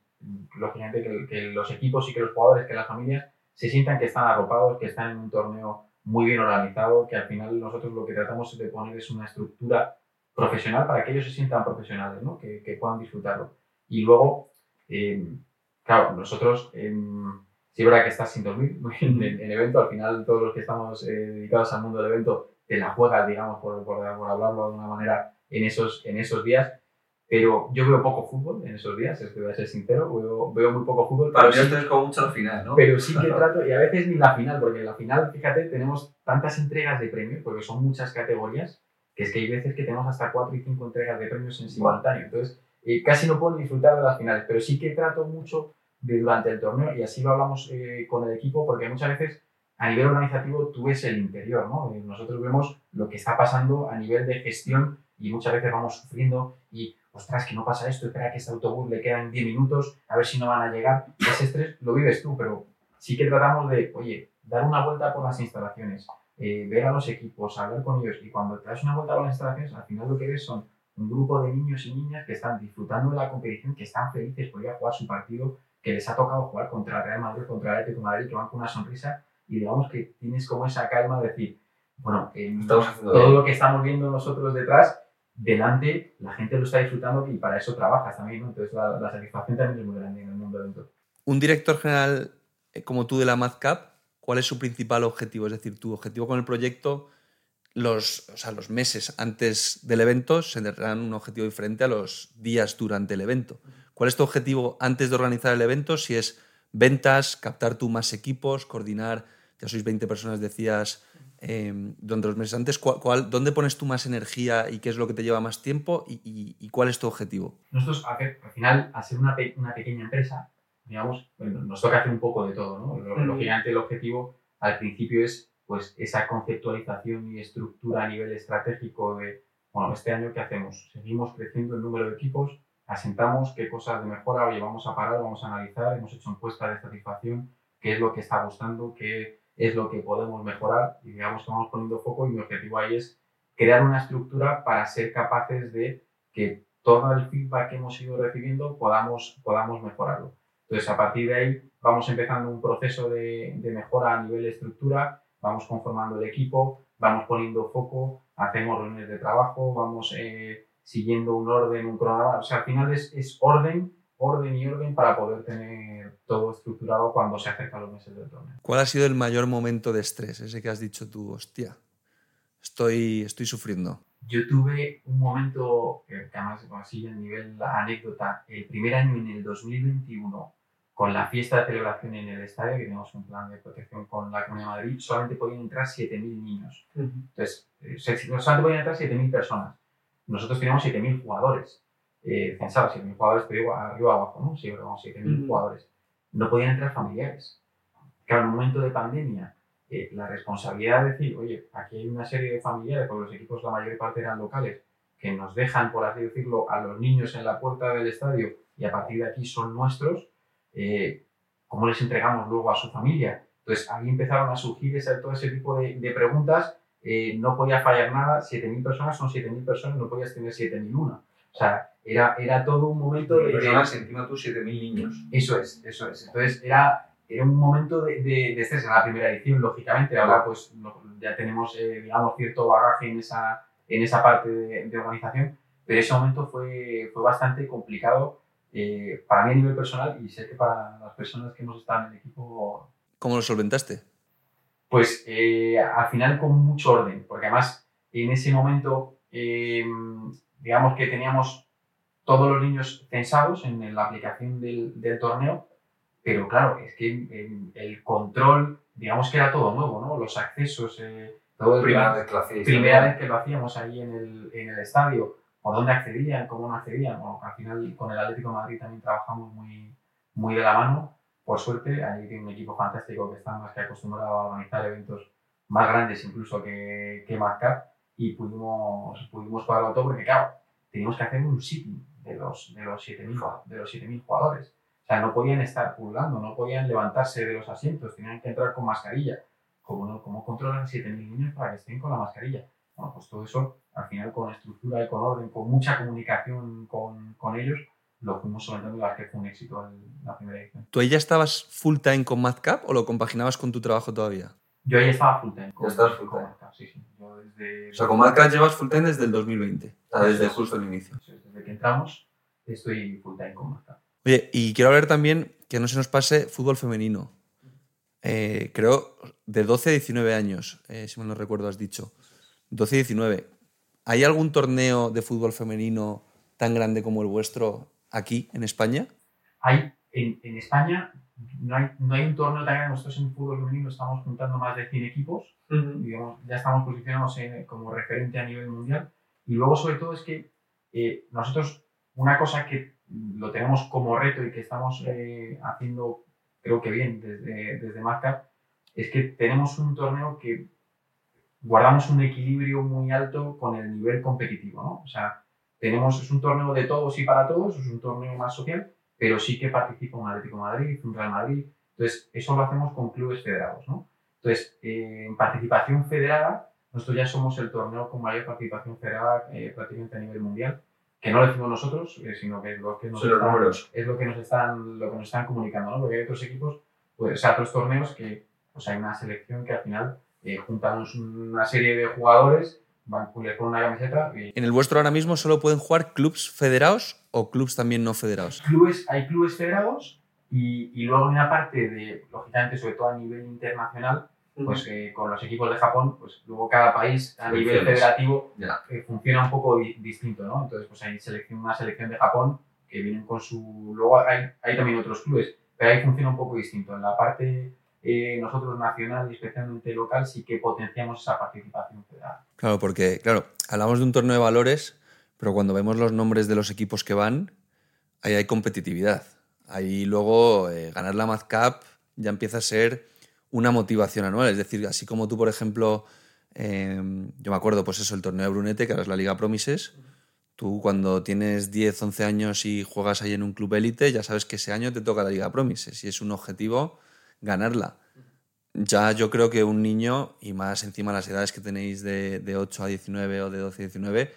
lógicamente que, los equipos y que los jugadores, que las familias se sientan que están arropados, que están en un torneo muy bien organizado, que al final nosotros lo que tratamos de poner es una estructura profesional para que ellos se sientan profesionales, ¿no? que, que puedan disfrutarlo. Y luego, eh, claro, nosotros... Eh, sí es verdad que estás sin dormir en, el evento, al final todos los que estamos eh, dedicados al mundo del evento te la juegas, digamos, por, por, hablarlo de una manera, en esos, en esos días, pero yo veo poco fútbol en esos días, es que voy a ser sincero, veo, veo muy poco fútbol. Para mí sí, es como mucho la final, ¿no? Pero sí que trato, y a veces ni la final, porque en la final, fíjate, tenemos tantas entregas de premios, porque son muchas categorías, que es que hay veces que tenemos hasta cuatro y cinco entregas de premios en simultáneo, entonces eh, casi no puedo disfrutar de las finales, pero sí que trato mucho de durante el torneo y así lo hablamos eh, con el equipo porque muchas veces a nivel organizativo tú ves el interior, ¿no? Eh, nosotros vemos lo que está pasando a nivel de gestión y muchas veces vamos sufriendo y ostras, que no pasa esto, espera que este autobús le quedan 10 minutos, a ver si no van a llegar. Ese estrés lo vives tú, pero sí que tratamos de, oye, dar una vuelta por las instalaciones, eh, ver a los equipos, hablar con ellos. Y cuando te das una vuelta por las instalaciones, al final lo que ves son un grupo de niños y niñas que están disfrutando de la competición, que están felices por ir a jugar su partido, que les ha tocado jugar contra el Real Madrid, contra el Atlético de Madrid, que van con una sonrisa y digamos que tienes como esa calma de decir, bueno, todo lo que estamos viendo nosotros detrás, delante, la gente lo está disfrutando y para eso trabajas también, ¿no? Entonces la, satisfacción también es muy grande en el mundo evento. Un director general eh, como tú de la MadCap, ¿cuál es su principal objetivo? Es decir, tu objetivo con el proyecto, los, o sea, los meses antes del evento se tendrán un objetivo diferente a los días durante el evento. ¿Cuál es tu objetivo antes de organizar el evento? Si es ventas, captar tú más equipos, coordinar, ya sois 20 personas, decías, durante los meses antes, ¿cuál, dónde pones tú más energía y qué es lo que te lleva más tiempo y, cuál es tu objetivo? Nosotros, al final, al ser una, una pequeña empresa, digamos, nos toca hacer un poco de todo, ¿no? Lógicamente el objetivo al principio es pues esa conceptualización y estructura a nivel estratégico de, bueno, este año qué hacemos? Seguimos creciendo el número de equipos, asentamos qué cosas de mejora, oye, vamos a parar, vamos a analizar, hemos hecho encuestas de satisfacción, qué es lo que está gustando, qué es lo que podemos mejorar y digamos que vamos poniendo foco y mi objetivo ahí es crear una estructura para ser capaces de que todo el feedback que hemos ido recibiendo podamos, podamos mejorarlo. Entonces, a partir de ahí vamos empezando un proceso de, de mejora a nivel de estructura, vamos conformando el equipo, vamos poniendo foco, hacemos reuniones de trabajo, vamos eh, siguiendo un orden, un cronograma. O sea, al final es, es orden orden y orden para poder tener todo estructurado cuando se acercan los meses del torneo. ¿Cuál ha sido el mayor momento de estrés? Ese que has dicho tú, hostia, estoy, estoy sufriendo. Yo tuve un momento, que además así a nivel anécdota, el primer año en el 2021, con la fiesta de celebración en el estadio, que teníamos un plan de protección con la Comunidad de Madrid, solamente podían entrar 7.000 niños. Entonces, eh, solamente podían entrar 7.000 personas. Nosotros teníamos 7.000 jugadores eh, pensaba 7.000 jugadores, pero arriba abajo, ¿no? Sí, pero 7.000 jugadores. No podían entrar familiares. Claro, en un momento de pandemia, eh, la responsabilidad de decir, oye, aquí hay una serie de familiares, porque los equipos la mayor parte eran locales, que nos dejan, por así decirlo, a los niños en la puerta del estadio y a partir de aquí son nuestros, eh, ¿cómo les entregamos luego a su familia? Entonces ahí empezaron a surgir ese, todo ese tipo de, de preguntas, eh, no podía fallar nada, 7.000 personas son 7.000 personas, no podías tener 7.001. O sea, era, era todo un momento de... Personas, encima tú 7.000 niños. Eso es, eso es. Entonces era, era un momento de, de, estrés en la primera edición, lógicamente. Ahora pues ya tenemos, eh, digamos, cierto bagaje en esa, en esa parte de, organización, pero ese momento fue, fue bastante complicado eh, para mí a nivel personal y sé que para las personas que hemos estado en el equipo... ¿Cómo lo solventaste? Pues eh, al final con mucho orden, porque además en ese momento, digamos que teníamos todos los niños censados en la aplicación del, del torneo, pero claro, es que el, control, digamos que era todo nuevo, ¿no? Los accesos, eh, todo el primera, vez que, primera vez que lo hacíamos ahí en el, en el estadio, por dónde accedían, cómo no accedían. Bueno, al final con el Atlético de Madrid también trabajamos muy, muy de la mano. Por suerte, ahí tiene un equipo fantástico que está más que acostumbrado a organizar eventos más grandes incluso que, que Marcar y pudimos, pudimos pagarlo todo porque, claro, teníamos que hacer un sitio de los, de los 7.000 jugadores. O sea, no podían estar pululando, no podían levantarse de los asientos, tenían que entrar con mascarilla. ¿Cómo, no, cómo controlan 7.000 niños para que estén con la mascarilla? Bueno, pues todo eso, al final, con estructura y con orden, con mucha comunicación con, con ellos, lo fuimos solventando y la que fue un éxito en la primera edición. ¿Tú ahí ya estabas full time con MadCap o lo compaginabas con tu trabajo todavía? Yo ahí estaba full time. Con, ya full time. sí, sí. Yo desde... O sea, con MadCap llevas full time desde el 2020, desde justo el inicio. Sí, que entramos, estoy full time con Marta. Oye, y quiero hablar también que no se nos pase fútbol femenino. Eh, creo de 12 a 19 años, eh, si mal no recuerdo, has dicho. 12 a 19. ¿Hay algún torneo de fútbol femenino tan grande como el vuestro aquí en España? Hay, en, en España no hay, no hay, un torneo tan grande. Nosotros en fútbol femenino estamos juntando más de 100 equipos. digamos, ya estamos posicionados como referente a nivel mundial. Y luego, sobre todo, es que eh, nosotros, una cosa que lo tenemos como reto y que estamos eh, haciendo, creo que bien, desde, desde Marca, es que tenemos un torneo que guardamos un equilibrio muy alto con el nivel competitivo, ¿no? O sea, tenemos, es un torneo de todos y para todos, es un torneo más social, pero sí que participa un Atlético de Madrid, un Real Madrid. Entonces, eso lo hacemos con clubes federados, ¿no? Entonces, eh, en participación federada, nosotros ya somos el torneo con mayor participación federada eh, prácticamente a nivel mundial, que no lo decimos nosotros, eh, sino que es lo que nos, Son están, es lo que nos están, lo que nos están comunicando, ¿no? Porque hay otros equipos, pues, o sea, otros torneos que pues, hay una selección que al final eh, juntamos una serie de jugadores, van ponen una camiseta y En el vuestro ahora mismo solo pueden jugar clubs federados o clubs también no federados. clubes, hay clubes federados y, y luego hay una parte de, lógicamente, sobre todo a nivel internacional, pues eh, con los equipos de Japón, pues luego cada país a nivel federativo eh, funciona un poco di- distinto, ¿no? Entonces, pues hay selección, una selección de Japón que vienen con su... Luego hay, hay también otros clubes, pero ahí funciona un poco distinto. En la parte eh, nosotros nacional y especialmente local sí que potenciamos esa participación federal. Claro, porque, claro, hablamos de un torneo de valores, pero cuando vemos los nombres de los equipos que van, ahí hay competitividad. Ahí luego eh, ganar la Mad Cup ya empieza a ser una motivación anual. Es decir, así como tú, por ejemplo, eh, yo me acuerdo, pues eso, el torneo de Brunete, que ahora es la Liga Promises, tú cuando tienes 10, 11 años y juegas ahí en un club élite, ya sabes que ese año te toca la Liga Promises y es un objetivo ganarla. Ya yo creo que un niño, y más encima las edades que tenéis de, de 8 a 19 o de 12 a 19,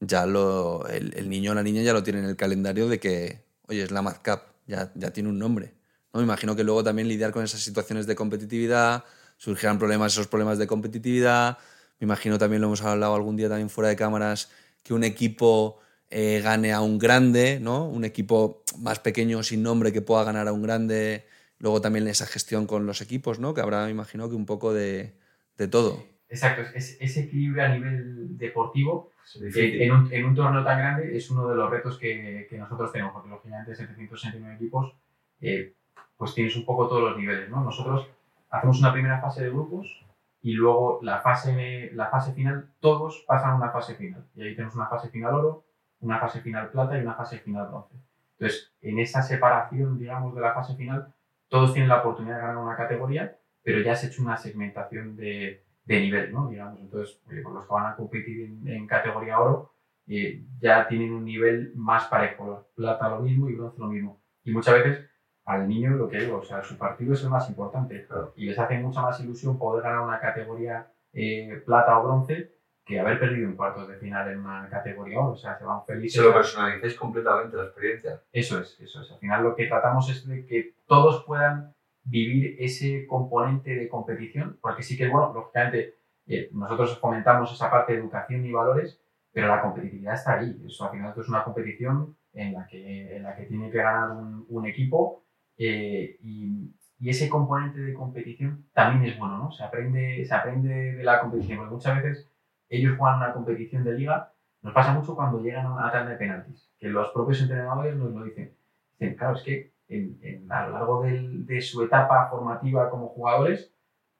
ya lo, el, el niño o la niña ya lo tiene en el calendario de que, oye, es la Mad Cup, ya, ya tiene un nombre. ¿no? Me imagino que luego también lidiar con esas situaciones de competitividad, surgirán problemas, esos problemas de competitividad. Me imagino también, lo hemos hablado algún día también fuera de cámaras, que un equipo eh, gane a un grande, ¿no? Un equipo más pequeño sin nombre que pueda ganar a un grande. Luego también esa gestión con los equipos, ¿no? Que habrá, me imagino, que un poco de, de todo. Exacto, es- ese equilibrio a nivel deportivo Eh, en, un, en un torneo tan grande es uno de los retos que, que nosotros tenemos, porque lógicamente 769 equipos, eh, pues tienes un poco todos los niveles, ¿no? Nosotros hacemos una primera fase de grupos y luego la fase, la fase final, todos pasan a una fase final. Y ahí tenemos una fase final oro, una fase final plata y una fase final bronce. Entonces, en esa separación, digamos, de la fase final, todos tienen la oportunidad de ganar una categoría, pero ya se ha hecho una segmentación de, de nivel, ¿no? Digamos, entonces, eh, pues los que van a competir en, en categoría oro eh, ya tienen un nivel más parejo. Plata lo mismo y bronce lo mismo. Y muchas veces al niño, lo que digo, o sea, su partido es el más importante. Claro. Y les hace mucha más ilusión poder ganar una categoría eh, plata o bronce que haber perdido en cuartos de final en una categoría. O sea, se van felices. Se lo personalizáis completamente la experiencia. Eso es, eso es. Al final lo que tratamos es de que todos puedan vivir ese componente de competición, porque sí que, bueno, lógicamente eh, nosotros fomentamos esa parte de educación y valores, pero la competitividad está ahí. Eso al final esto es una competición en la que, en la que tiene que ganar un, un equipo eh, y, y ese componente de competición también es bueno, ¿no? Se aprende, se aprende de la competición, porque muchas veces ellos juegan una competición de liga, nos pasa mucho cuando llegan a una tanda de penaltis, que los propios entrenadores nos lo dicen. Dicen, claro, es que en- en- a lo largo del- de su etapa formativa como jugadores,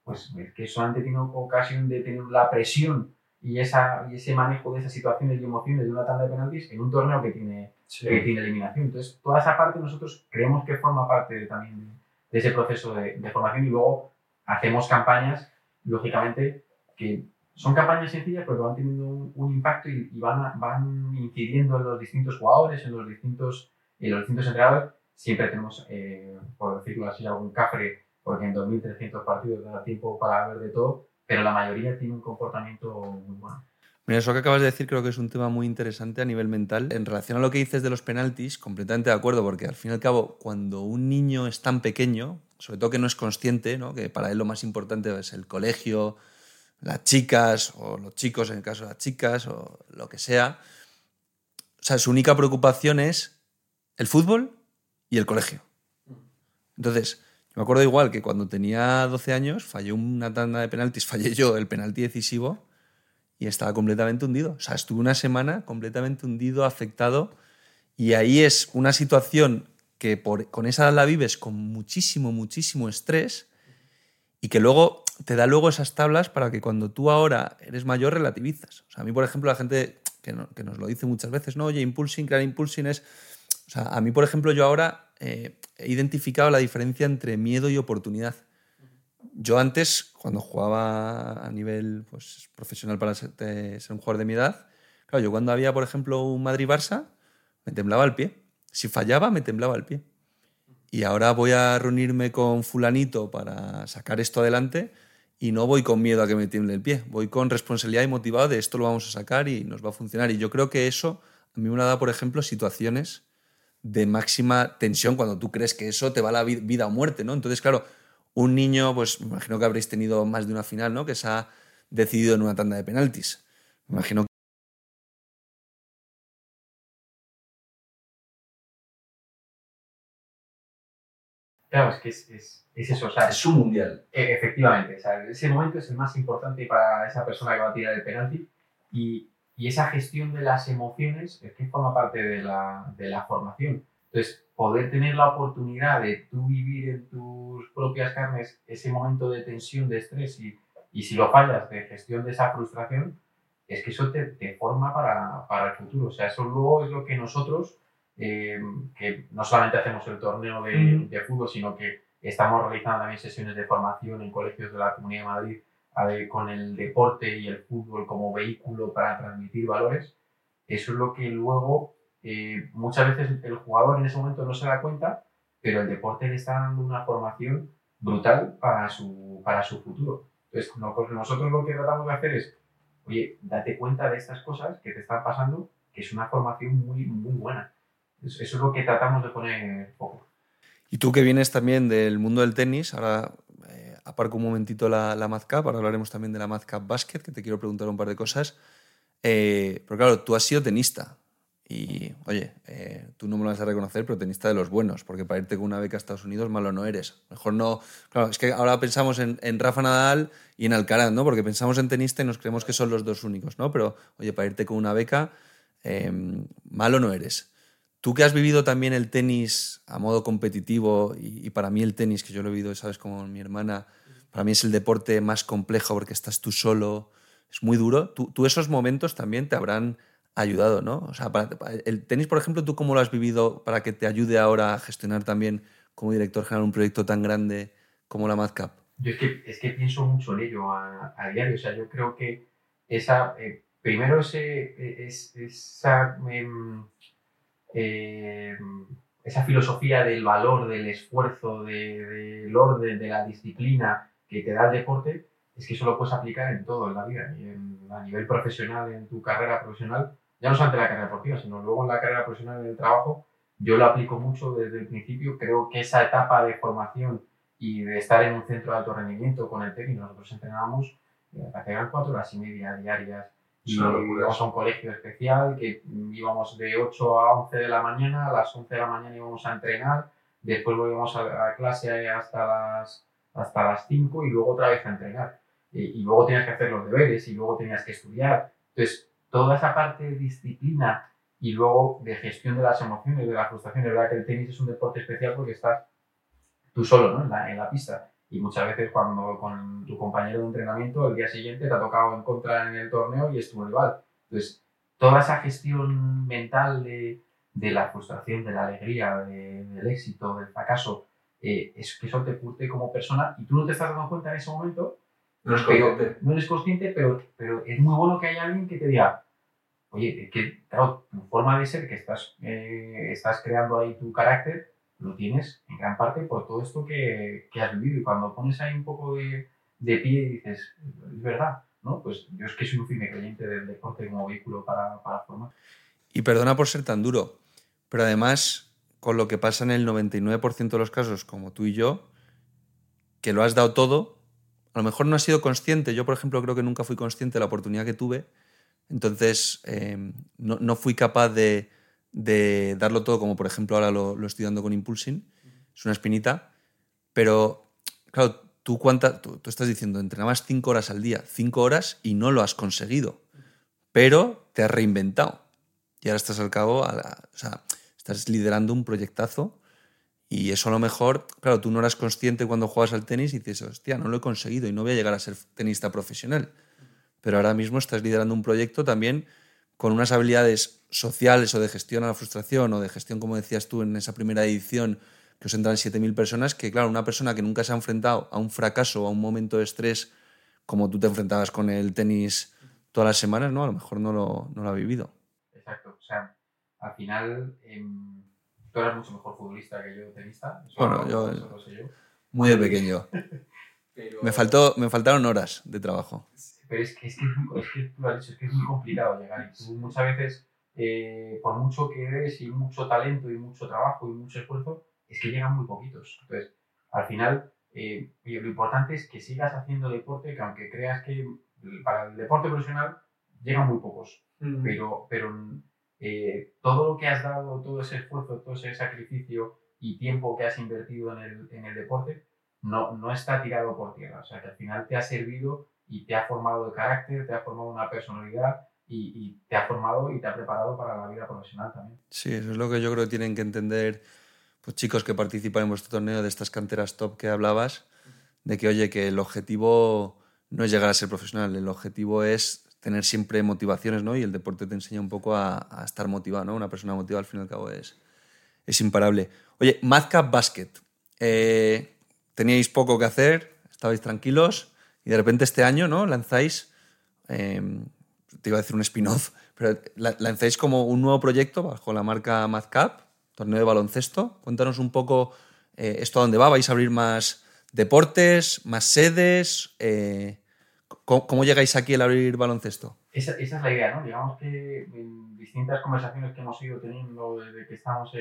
pues es que solamente tienen ocasión de tener la presión y, esa, y ese manejo de esas situaciones y emociones de una tanda de penaltis en un torneo que tiene, que tiene eliminación. Entonces, toda esa parte nosotros creemos que forma parte de- también de, de ese proceso de, de formación y luego hacemos campañas, lógicamente, que son campañas sencillas pero van teniendo un, impacto y, van, van incidiendo en los distintos jugadores, en los distintos, en los distintos entrenadores. Siempre tenemos, eh, por decirlo así, algún cafre, porque en 2.300 partidos da tiempo para ver de todo, pero la mayoría tiene un comportamiento muy bueno. Mira, eso que acabas de decir creo que es un tema muy interesante a nivel mental. En relación a lo que dices de los penaltis, completamente de acuerdo, porque al fin y al cabo, cuando un niño es tan pequeño, sobre todo que no es consciente, ¿no? que para él lo más importante es el colegio, las chicas o los chicos, en el caso de las chicas, o lo que sea, o sea, su única preocupación es el fútbol y el colegio. Entonces, yo me acuerdo igual que cuando tenía 12 años, fallé una tanda de penaltis, fallé yo el penalti decisivo y estaba completamente hundido. O sea, estuve una semana completamente hundido, afectado. Y ahí es una situación que por, con esa edad la vives con muchísimo, muchísimo estrés y que luego te da luego esas tablas para que cuando tú ahora eres mayor relativizas. O sea, a mí, por ejemplo, la gente que, no- que nos lo dice muchas veces, no, oye, impulsing, crear impulsing es... O sea, a mí, por ejemplo, yo ahora eh, he identificado la diferencia entre miedo y oportunidad. Yo antes, cuando jugaba a nivel pues, profesional para ser, de ser un jugador de mi edad, Claro, yo cuando había, por ejemplo, un Madrid-Barça, me temblaba el pie. Si fallaba, me temblaba el pie. Y ahora voy a reunirme con fulanito para sacar esto adelante y no voy con miedo a que me tiemble el pie. Voy con responsabilidad y motivado de esto lo vamos a sacar y nos va a funcionar. Y yo creo que eso a mí me da, por ejemplo, situaciones de máxima tensión cuando tú crees que eso te va a la vida o muerte, ¿no? Entonces, claro, un niño, pues imagino que habréis tenido más de una final, ¿no? Que se ha decidido en una tanda de penaltis. Me imagino Claro, es que es, es, es eso, o sea, Es su mundial. E- Efectivamente, o sea, ese momento es el más importante para esa persona que va a tirar el penalti y, y esa gestión de las emociones es que forma parte de la, de la formación. Entonces, poder tener la oportunidad de tú vivir en tus propias carnes ese momento de tensión, de estrés y, y si lo fallas, de gestión de esa frustración, es que eso te, te forma para, para el futuro. O sea, eso luego es lo que nosotros, eh, que no solamente hacemos el torneo de, de fútbol, sino que estamos realizando también sesiones de formación en colegios de la Comunidad de Madrid ver, con el deporte y el fútbol como vehículo para transmitir valores. Eso es lo que luego eh, muchas veces el jugador en ese momento no se da cuenta, pero el deporte le está dando una formación brutal para su, para su futuro. Entonces, pues nosotros lo que tratamos de hacer es, oye, date cuenta de estas cosas que te están pasando, que es una formación muy, muy buena. Eso, es lo que tratamos de poner en el foco. Y tú que vienes también del mundo del tenis, ahora eh, aparco un momentito la, la Madcap, ahora hablaremos también de la Madcap Basket, que te quiero preguntar un par de cosas. Eh, pero claro, tú has sido tenista. Y, oye, eh, tú no me lo vas a reconocer, pero tenista de los buenos, porque para irte con una beca a Estados Unidos malo no eres. Mejor no... Claro, es que ahora pensamos en, en Rafa Nadal y en Alcaraz, ¿no? Porque pensamos en tenista y nos creemos que son los dos únicos, ¿no? Pero, oye, para irte con una beca, eh, malo no eres. Tú que has vivido también el tenis a modo competitivo y, para mí el tenis, que yo lo he vivido, sabes, como mi hermana, para mí es el deporte más complejo porque estás tú solo, es muy duro. Tú, esos momentos también te habrán ayudado, ¿no? O sea, para- el tenis, por ejemplo, ¿tú cómo lo has vivido para que te ayude ahora a gestionar también como director general un proyecto tan grande como la Madcap? Yo es que, es que pienso mucho en ello a, diario. O sea, yo creo que esa, eh, primero es, esa, em, em, esa filosofía del valor, del esfuerzo, de- del orden, de la disciplina que te da el deporte, es que eso lo puedes aplicar en todo en la vida. En- a nivel profesional, en tu carrera profesional, ya no solamente en la carrera deportiva, sino luego en la carrera profesional, en el trabajo, yo lo aplico mucho desde el principio. Creo que esa etapa de formación y de estar en un centro de alto rendimiento con el técnico. Nosotros entrenábamos eh, hasta cuatro horas y media diarias íbamos a un colegio especial que íbamos de 8 a 11 de la mañana, a las 11 de la mañana íbamos a entrenar, después volvíamos a, a clase hasta las, hasta las 5 y luego otra vez a entrenar. Y, y luego tenías que hacer los deberes y luego tenías que estudiar. Entonces, toda esa parte de disciplina y luego de gestión de las emociones, de la frustración, es verdad que el tenis es un deporte especial porque estás tú solo ¿no? en, la, en la pista. Y muchas veces cuando con tu compañero de entrenamiento el día siguiente te ha tocado encontrar en el torneo y es tu rival. Entonces, toda esa gestión mental de, de la frustración, de la alegría, de- del éxito, del fracaso, eh, es que eso te curte como persona y tú no te estás dando cuenta en ese momento, No es pero consciente. no eres consciente, pero, pero es muy bueno que haya alguien que te diga, oye, que claro, tu forma de ser, que estás, eh, estás creando ahí tu carácter, lo tienes en gran parte por todo esto que, que has vivido. Y cuando pones ahí un poco de, de pie y dices, es verdad, ¿no? Pues yo es que soy un firme creyente del deporte como vehículo para, para formar. Y perdona por ser tan duro, pero además, con lo que pasa en el 99% de los casos, como tú y yo, que lo has dado todo, a lo mejor no has sido consciente. Yo, por ejemplo, creo que nunca fui consciente de la oportunidad que tuve. Entonces, eh, no, no fui capaz de, de darlo todo, como por ejemplo ahora lo, lo estoy dando con Impulsing. Es una espinita. Pero, claro, tú, cuánta, tú, estás diciendo, entrenabas cinco horas al día, cinco horas y no lo has conseguido. Pero te has reinventado. Y ahora estás al cabo, o sea, estás liderando un proyectazo y eso a lo mejor, claro, tú no eras consciente cuando juegas al tenis y dices, hostia, no lo he conseguido y no voy a llegar a ser tenista profesional. Pero ahora mismo estás liderando un proyecto también con unas habilidades sociales o de gestión a la frustración o de gestión, como decías tú, en esa primera edición que os entran 7.000 personas, que claro, una persona que nunca se ha enfrentado a un fracaso o a un momento de estrés como tú te enfrentabas con el tenis todas las semanas, ¿no? A lo mejor no lo, no lo ha vivido. Exacto. O sea, al final, em, tú eras mucho mejor futbolista que yo tenista. Eso Bueno, yo- eso sé yo. Muy de pequeño. Pero, Me, faltó, me faltaron horas de trabajo. Pero es que, es que, es que tú lo has dicho, es que es muy complicado llegar. Y tú muchas veces, eh, por mucho que des y mucho talento y mucho trabajo y mucho esfuerzo, es que llegan muy poquitos. Entonces, al final, eh, y lo importante es que sigas haciendo deporte, que aunque creas que para el deporte profesional llegan muy pocos. pero, pero eh, todo lo que has dado, todo ese esfuerzo, todo ese sacrificio y tiempo que has invertido en el, en el deporte, no, no está tirado por tierra. O sea, que al final te ha servido y te ha formado de carácter, te ha formado una personalidad y, te ha formado y te ha preparado para la vida profesional también. Sí, eso es lo que yo creo que tienen que entender pues, chicos que participan en vuestro torneo de estas canteras top que hablabas, de que, oye, que el objetivo no es llegar a ser profesional, el objetivo es tener siempre motivaciones, ¿no? Y el deporte te enseña un poco a, a estar motivado, ¿no? Una persona motivada al fin y al cabo es, es imparable. Oye, Madcap Basket. Eh, teníais poco que hacer, estabais tranquilos y de repente este año, ¿no? Lanzáis, eh, te iba a decir un spin-off, pero la- lanzáis como un nuevo proyecto bajo la marca Madcap, torneo de baloncesto. Cuéntanos un poco eh, esto a dónde va. ¿Vais a abrir más deportes, más sedes? Eh, ¿cómo, llegáis aquí al abrir baloncesto? Esa, es la idea, ¿no? Digamos que en distintas conversaciones que hemos ido teniendo desde que estamos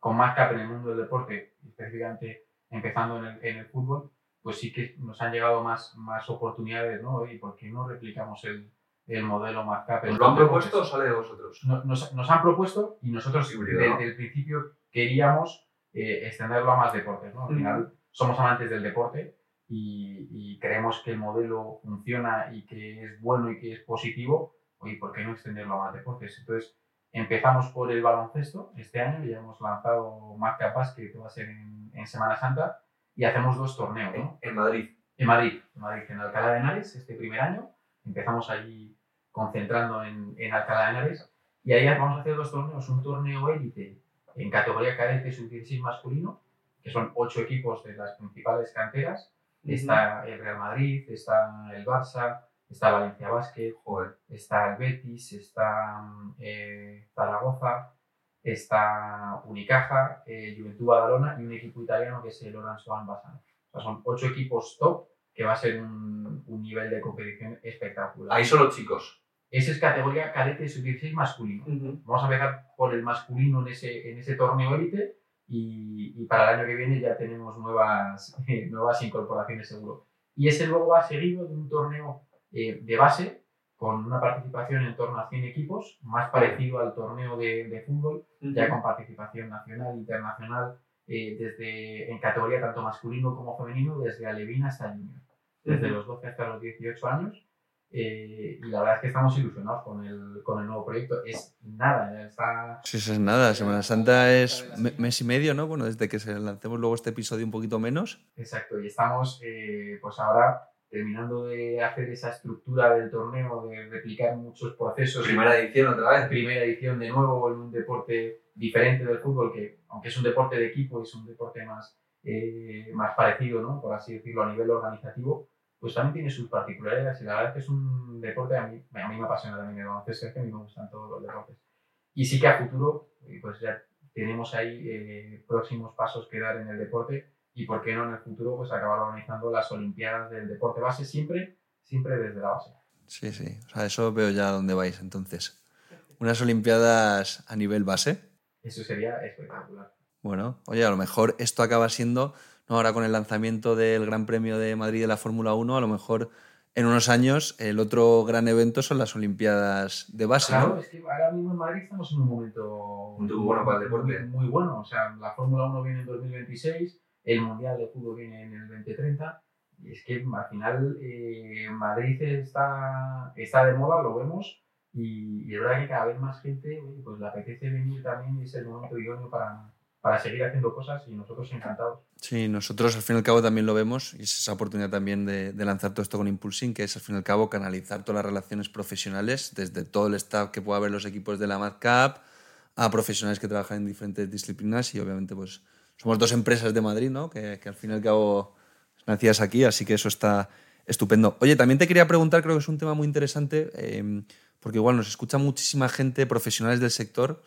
con Madcap en el mundo del deporte, específicamente empezando en el, en el fútbol, pues sí que nos han llegado más, más oportunidades, ¿no? ¿Y por qué no replicamos el, el modelo Madcap? en ¿Os lo han otros propuesto o deportes? sale de vosotros? No- Nos, nos han propuesto y nosotros Híbrido, desde ¿no? el principio queríamos eh, extenderlo a más deportes, ¿no? Al final somos amantes del deporte y, y creemos que el modelo funciona y que es bueno y que es positivo, oye, ¿por qué no extenderlo a más deportes? Entonces, empezamos por el baloncesto este año, ya hemos lanzado Marca Basket, que va a ser en, en Semana Santa, y hacemos dos torneos, ¿no? En, Madrid. En Madrid, en Madrid, en Alcalá de Henares, este primer año. Empezamos allí concentrando en, en Alcalá de Henares. Y ahí vamos a hacer dos torneos. Un torneo élite en categoría cadete sub-16 masculino, que son ocho equipos de las principales canteras. Está el Real Madrid, está el Barça, está Valencia Basket, está el Betis, está eh, Zaragoza, está Unicaja, eh, Juventud Badalona y un equipo italiano que es el Orange One Bassano. O sea, son ocho equipos top que va a ser un, un nivel de competición espectacular. Ahí solo chicos. Esa es categoría cadete sub-16 masculino. Vamos a empezar por el masculino en ese, en ese torneo élite y, y para el año que viene ya tenemos nuevas, nuevas incorporaciones seguro. Y ese luego va seguido de un torneo eh, de base con una participación en torno a 100 equipos, más parecido al torneo de, de fútbol, ya con participación nacional, internacional, eh, desde, en categoría tanto masculino como femenino, desde alevín hasta junior, desde los 12 hasta los 18 años. eh, y la verdad es que estamos ilusionados con el, con el nuevo proyecto. Es nada, ya está Sí, eso es nada. Semana Santa es me- mes y medio, ¿no? Bueno, desde que se lancemos luego este episodio un poquito menos. Exacto, y estamos eh, pues ahora terminando de hacer esa estructura del torneo, de replicar muchos procesos. Primera edición otra vez. primera edición de nuevo en un deporte diferente del fútbol, que aunque es un deporte de equipo, es un deporte más, eh, más parecido, ¿no? por así decirlo, a nivel organizativo, pues también tiene sus particularidades y la verdad es que es un deporte, a mí, a mí me apasiona también el baloncesto, es que a mí me gustan todos los deportes. Y sí que a futuro, eh, pues ya tenemos ahí eh, próximos pasos que dar en el deporte y por qué no en el futuro pues acabar organizando las Olimpiadas del deporte base siempre, siempre desde la base. Sí, sí. O sea, eso veo ya dónde vais entonces. Unas Olimpiadas a nivel base. Eso sería espectacular. Bueno, oye, a lo mejor esto acaba siendo, ¿no? ahora con el lanzamiento del Gran Premio de Madrid de la Fórmula 1, a lo mejor en unos años el otro gran evento son las Olimpiadas de base, Claro, ¿no? es que ahora mismo en Madrid estamos en un momento Muy bueno para el deporte. Muy, muy bueno. O sea, la Fórmula 1 viene en 2026, el Mundial de Fútbol viene en el 2030. Y es que al final eh, Madrid está, está de moda, lo vemos. Y, y es verdad que cada vez más gente pues le apetece venir también y es el momento idóneo para, para seguir haciendo cosas y nosotros encantados. Sí, nosotros al fin y al cabo también lo vemos y es esa oportunidad también de, de lanzar todo esto con Impulsing, que es al fin y al cabo canalizar todas las relaciones profesionales, desde todo el staff que pueda haber los equipos de la MadCap a profesionales que trabajan en diferentes disciplinas y obviamente pues somos dos empresas de Madrid, ¿no? Que, que al fin y al cabo nacidas aquí, así que eso está, Estupendo. Oye, también te quería preguntar, creo que es un tema muy interesante, eh, porque igual nos escucha muchísima gente, profesionales del sector.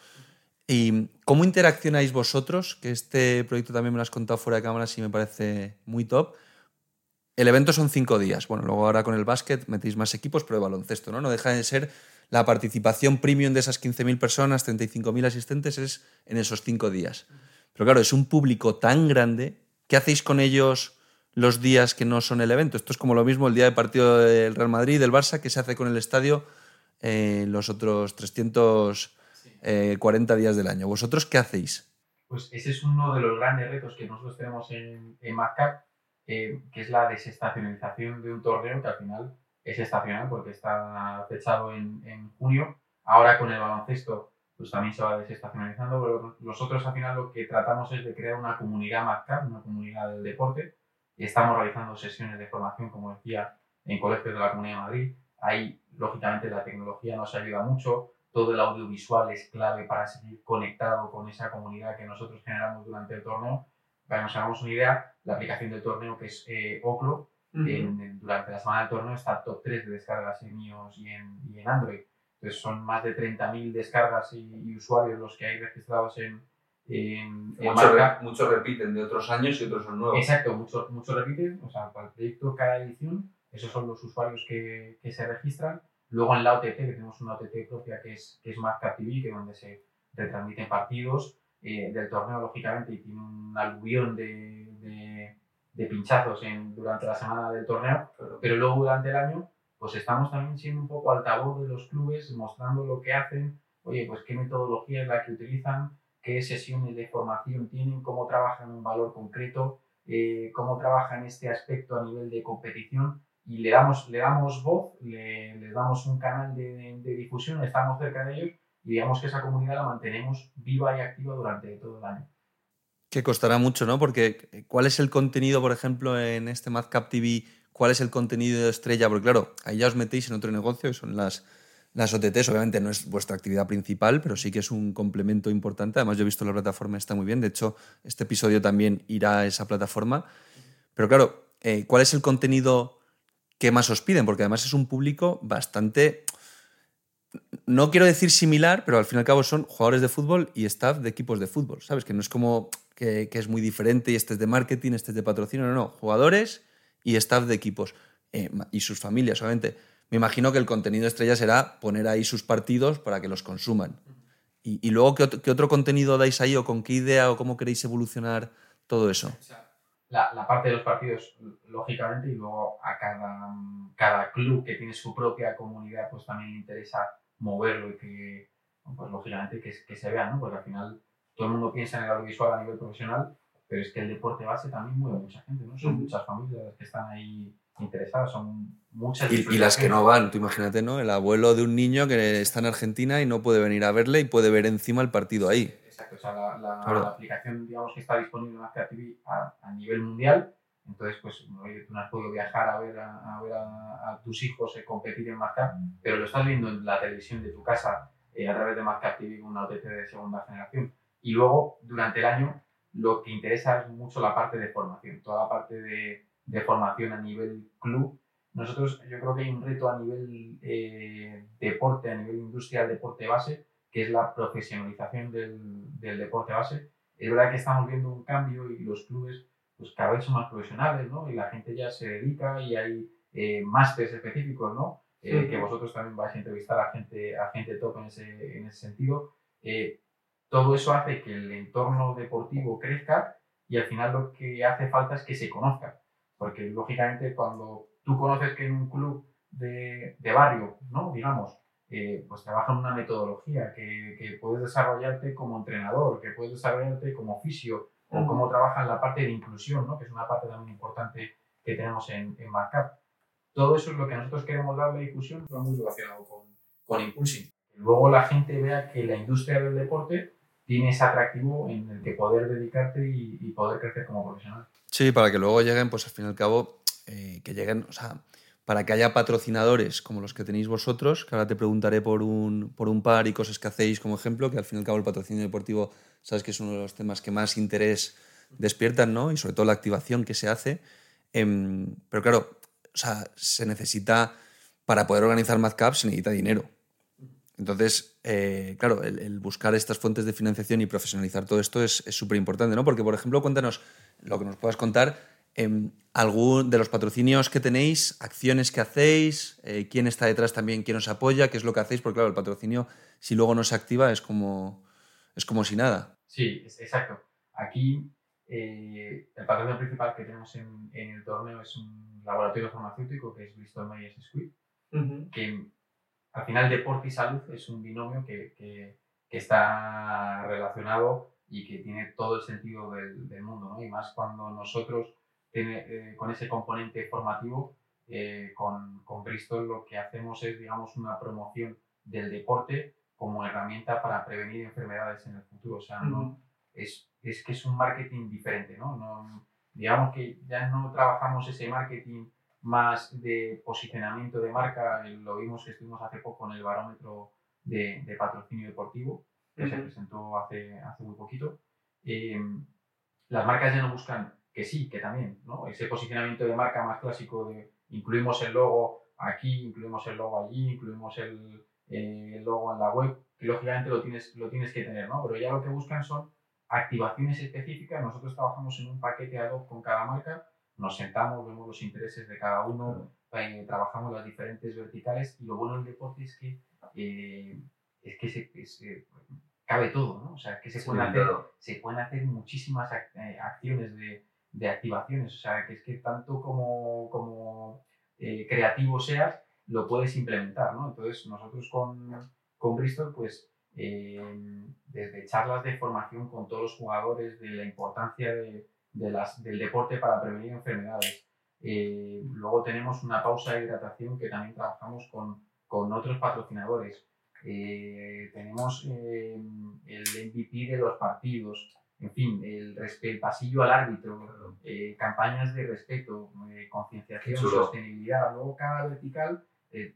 ¿Y cómo interaccionáis vosotros? Que este proyecto también me lo has contado fuera de cámara y me parece muy top. El evento son cinco días. Bueno, luego ahora con el básquet metéis más equipos, pero de baloncesto, ¿no? No deja de ser la participación premium de esas 15.000 personas, 35.000 asistentes, es en esos cinco días. Pero claro, es un público tan grande. ¿Qué hacéis con ellos los días que no son el evento? Esto es como lo mismo el día de partido del Real Madrid, del Barça, que se hace con el estadio eh, los otros 340 eh, días del año. ¿Vosotros qué hacéis? Pues ese es uno de los grandes retos que nosotros tenemos en, en eh, que es la desestacionalización de un torneo que al final es estacional porque está fechado en, en junio. Ahora con el baloncesto pues también se va desestacionalizando, pero nosotros al final lo que tratamos es de crear una comunidad MACCAP, una comunidad del deporte, estamos realizando sesiones de formación, como decía, en colegios de la Comunidad de Madrid. Ahí, lógicamente, la tecnología nos ayuda mucho, todo el audiovisual es clave para seguir conectado con esa comunidad que nosotros generamos durante el torneo. Para que nos hagamos una idea, la aplicación del torneo que es eh, Oclo, durante la semana del torneo está top 3 de descargas en iOS y en, y en Android. Entonces son más de 30.000 descargas y, usuarios los que hay registrados en, en, muchos repiten de otros años y otros son nuevos. Exacto, muchos mucho repiten. O sea, para el proyecto, cada edición, esos son los usuarios que, que se registran. Luego en la OTT, que tenemos una OTT propia que es, que es TV, que es donde se retransmiten partidos eh, del torneo, lógicamente, y tiene un aluvión de, de, de pinchazos en, durante la semana del torneo, pero luego durante el año, pues estamos también siendo un poco altavoz de los clubes, mostrando lo que hacen, oye, pues qué metodología es la que utilizan, qué sesiones de formación tienen, cómo trabajan un valor concreto, eh, cómo trabajan este aspecto a nivel de competición y le damos, le damos voz, le, les damos un canal de, difusión, estamos cerca de ellos y digamos que esa comunidad la mantenemos viva y activa durante todo el año. Que costará mucho, ¿no? Porque eh, ¿cuál es el contenido, por ejemplo, en este Madcap TV? ¿Cuál es el contenido de estrella? Porque claro, ahí ya os metéis en otro negocio, que son las, las OTTs. Obviamente no es vuestra actividad principal, pero sí que es un complemento importante. Además, yo he visto la plataforma, está muy bien. De hecho, este episodio también irá a esa plataforma. Pero claro, eh, ¿cuál es el contenido que más os piden, porque además es un público bastante, no quiero decir similar, pero al fin y al cabo son jugadores de fútbol y staff de equipos de fútbol, ¿sabes? Que no es como que, es muy diferente y este es de marketing, este es de patrocinio, no, no, jugadores y staff de equipos eh, y sus familias, obviamente. Me imagino que el contenido estrella será poner ahí sus partidos para que los consuman. Y, luego, ¿qué otro, ¿qué otro contenido dais ahí o con qué idea o cómo queréis evolucionar todo eso? la, parte de los partidos, lógicamente, y luego a cada, cada club que tiene su propia comunidad, pues también le interesa moverlo y que, pues lógicamente, que, que se vea, ¿no? Porque al final todo el mundo piensa en el audiovisual a nivel profesional, pero es que el deporte base también mueve mucha gente, ¿no? Son muchas familias las que están ahí interesadas, son muchas. Y, y, las que no van, tú imagínate, ¿no? El abuelo de un niño que está en Argentina y no puede venir a verle y puede ver encima el partido ahí. Exacto, o sea, la, la, aplicación, digamos, que está disponible en Azcare TV a, a, nivel mundial. Entonces, pues, tú no has podido viajar a ver a, a ver a, tus hijos eh, competir en Mazcar, pero lo estás viendo en la televisión de tu casa eh, a través de Mazcar TV con una OTT de segunda generación. Y luego, durante el año, lo que interesa es mucho la parte de formación, toda la parte de, de formación a nivel club. Nosotros, yo creo que hay un reto a nivel eh, deporte, a nivel industrial, deporte base, que es la profesionalización del, del, deporte base. Es verdad que estamos viendo un cambio y los clubes pues cada vez son más profesionales, ¿no? Y la gente ya se dedica y hay eh, másteres específicos, ¿no? Eh, que vosotros también vais a entrevistar a gente, a gente top en ese, en ese sentido. Eh, todo eso hace que el entorno deportivo crezca y al final lo que hace falta es que se conozca. Porque lógicamente cuando tú conoces que en un club de, de barrio, ¿no? Digamos, eh, pues trabajan una metodología, que, que, puedes desarrollarte como entrenador, que puedes desarrollarte como oficio, o cómo trabajan la parte de inclusión, ¿no? que es una parte también importante que tenemos en, en Markup. Todo eso es lo que nosotros queremos darle difusión, va muy relacionado con, con Impulsing. Luego la gente vea que la industria del deporte tiene ese atractivo en el que poder dedicarte y, y poder crecer como profesional. Sí, para que luego lleguen, pues al fin y al cabo, eh, que lleguen, o sea, para que haya patrocinadores como los que tenéis vosotros, que ahora te preguntaré por un, por un par y cosas que hacéis como ejemplo, que al fin y al cabo el patrocinio deportivo, sabes que es uno de los temas que más interés despiertan, ¿no? Y sobre todo la activación que se hace. Em, pero claro, o sea, se necesita, para poder organizar MadCap se necesita dinero. Entonces, eh, claro, el, buscar estas fuentes de financiación y profesionalizar todo esto es súper importante, ¿no? Porque, por ejemplo, cuéntanos lo que nos puedas contar, eh, algún de los patrocinios que tenéis, acciones que hacéis, eh, quién está detrás también, quién os apoya, qué es lo que hacéis, porque claro, el patrocinio, si luego no se activa, es como, es como si nada. Sí, exacto. Aquí eh, el patrocinio principal que tenemos en, el torneo es un laboratorio farmacéutico que es Bristol Myers Squibb, que al final deporte y salud es un binomio que, que, está relacionado y que tiene todo el sentido del, del mundo, ¿no? Y más cuando nosotros, tiene, eh, con ese componente formativo, eh, con, con, Bristol lo que hacemos es, digamos, una promoción del deporte como herramienta para prevenir enfermedades en el futuro. O sea, no, es, es, que es un marketing diferente, ¿no? ¿no? Digamos que ya no trabajamos ese marketing más de posicionamiento de marca, lo vimos que estuvimos hace poco en el barómetro de, de patrocinio deportivo, que se presentó hace, hace muy poquito. Eh, las marcas ya no buscan que sí, que también, ¿no? Ese posicionamiento de marca más clásico de incluimos el logo aquí, incluimos el logo allí, incluimos el, eh, el logo en la web, que lógicamente lo tienes, lo tienes que tener, ¿no? Pero ya lo que buscan son activaciones específicas. Nosotros trabajamos en un paquete ad hoc con cada marca nos sentamos, vemos los intereses de cada uno, eh, trabajamos las diferentes verticales y lo bueno del deporte es que, eh, es que se, cabe todo, ¿no? O sea, que se, pueden, hacer, se pueden hacer muchísimas eh, acciones de, de, activaciones, o sea, que es que tanto como, como creativo seas, lo puedes implementar, ¿no? Entonces, nosotros con, con Bristol, pues, desde charlas de formación con todos los jugadores de la importancia de de las, del deporte para prevenir enfermedades. Eh, luego tenemos una pausa de hidratación que también trabajamos con, con otros patrocinadores. Eh, tenemos eh, el MVP de los partidos, en fin, el, el pasillo al árbitro, campañas de respeto, concienciación, sostenibilidad. Luego cada vertical,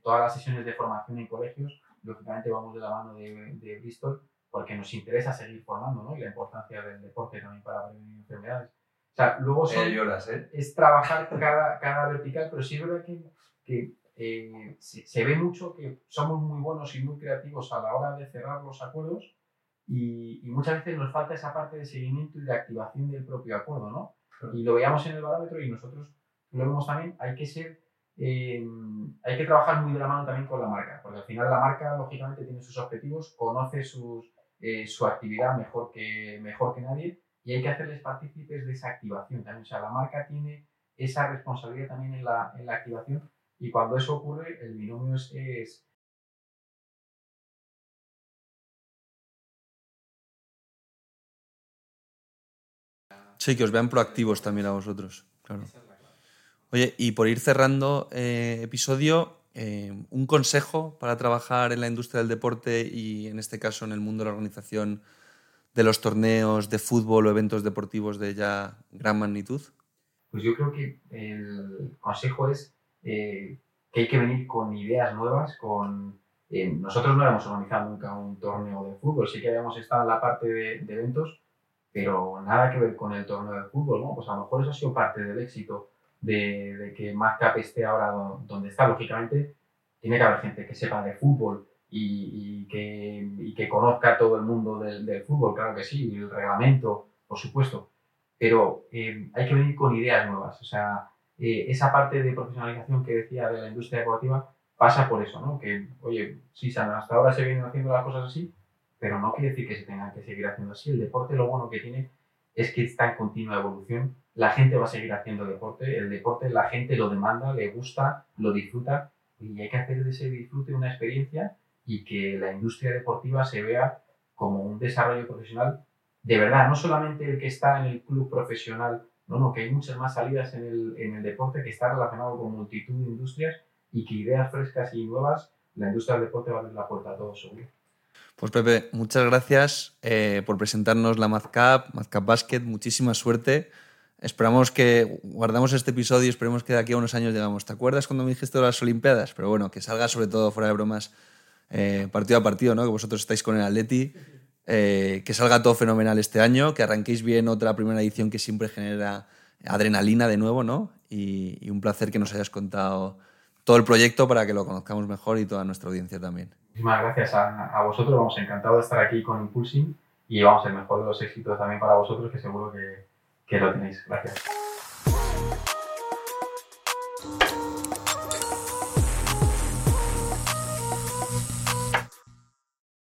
todas las sesiones de formación en colegios, lógicamente vamos de la mano de, de Bristol porque nos interesa seguir formando ¿no? y la importancia del deporte también para prevenir enfermedades. Sea, luego ¿eh? es trabajar cada, cada vertical, pero sí es verdad que, que eh, se, ve mucho que somos muy buenos y muy creativos a la hora de cerrar los acuerdos y, y, muchas veces nos falta esa parte de seguimiento y de activación del propio acuerdo, ¿no? Y lo veíamos en el barómetro y nosotros lo vemos también, hay que ser, eh, hay que trabajar muy de la mano también con la marca, porque al final la marca lógicamente tiene sus objetivos, conoce sus, su actividad mejor que, mejor que nadie y hay que hacerles partícipes de esa activación también. O sea, la marca tiene esa responsabilidad también en la, en la activación y cuando eso ocurre, el binomio es, es Sí, que os vean proactivos también a vosotros. Claro. Oye, y por ir cerrando eh, episodio, eh, un consejo para trabajar en la industria del deporte y en este caso en el mundo de la organización de los torneos de fútbol o eventos deportivos de ya gran magnitud? Pues yo creo que el consejo es eh, que hay que venir con ideas nuevas, con... Eh, nosotros no habíamos organizado nunca un torneo de fútbol, sí que habíamos estado en la parte de, eventos, pero nada que ver con el torneo de fútbol, ¿no? Pues a lo mejor eso ha sido parte del éxito de, de que MadCap esté ahora donde está. Lógicamente, tiene que haber gente que sepa de fútbol, y, que, y, que, conozca todo el mundo del, del, fútbol, claro que sí, el reglamento, por supuesto, pero eh, hay que venir con ideas nuevas. O sea, eh, esa parte de profesionalización que decía de la industria deportiva pasa por eso, ¿no? Que, oye, sí, hasta ahora se vienen haciendo las cosas así, pero no quiere decir que se tengan que seguir haciendo así. El deporte lo bueno que tiene es que está en continua evolución. La gente va a seguir haciendo deporte. El deporte la gente lo demanda, le gusta, lo disfruta y hay que hacer de ese disfrute una experiencia y que la industria deportiva se vea como un desarrollo profesional de verdad, no solamente el que está en el club profesional, no, no, que hay muchas más salidas en el, en el deporte que está relacionado con multitud de industrias y que ideas frescas y nuevas, la industria del deporte va a abrir la puerta a todos seguro. Pues Pepe, muchas gracias eh, por presentarnos la MazCap, MazCap Basket, muchísima suerte. Esperamos que guardamos este episodio y esperemos que de aquí a unos años llegamos. ¿Te acuerdas cuando me dijiste de las Olimpiadas? Pero bueno, que salga sobre todo fuera de bromas eh, partido a partido, ¿no? que vosotros estáis con el Atleti, eh, que salga todo fenomenal este año, que arranquéis bien otra primera edición que siempre genera adrenalina de nuevo, ¿no? y, un placer que nos hayas contado todo el proyecto para que lo conozcamos mejor y toda nuestra audiencia también. Muchísimas gracias a, vosotros, vamos encantado de estar aquí con Impulsing y vamos el mejor de los éxitos también para vosotros que seguro que, que lo tenéis. Gracias.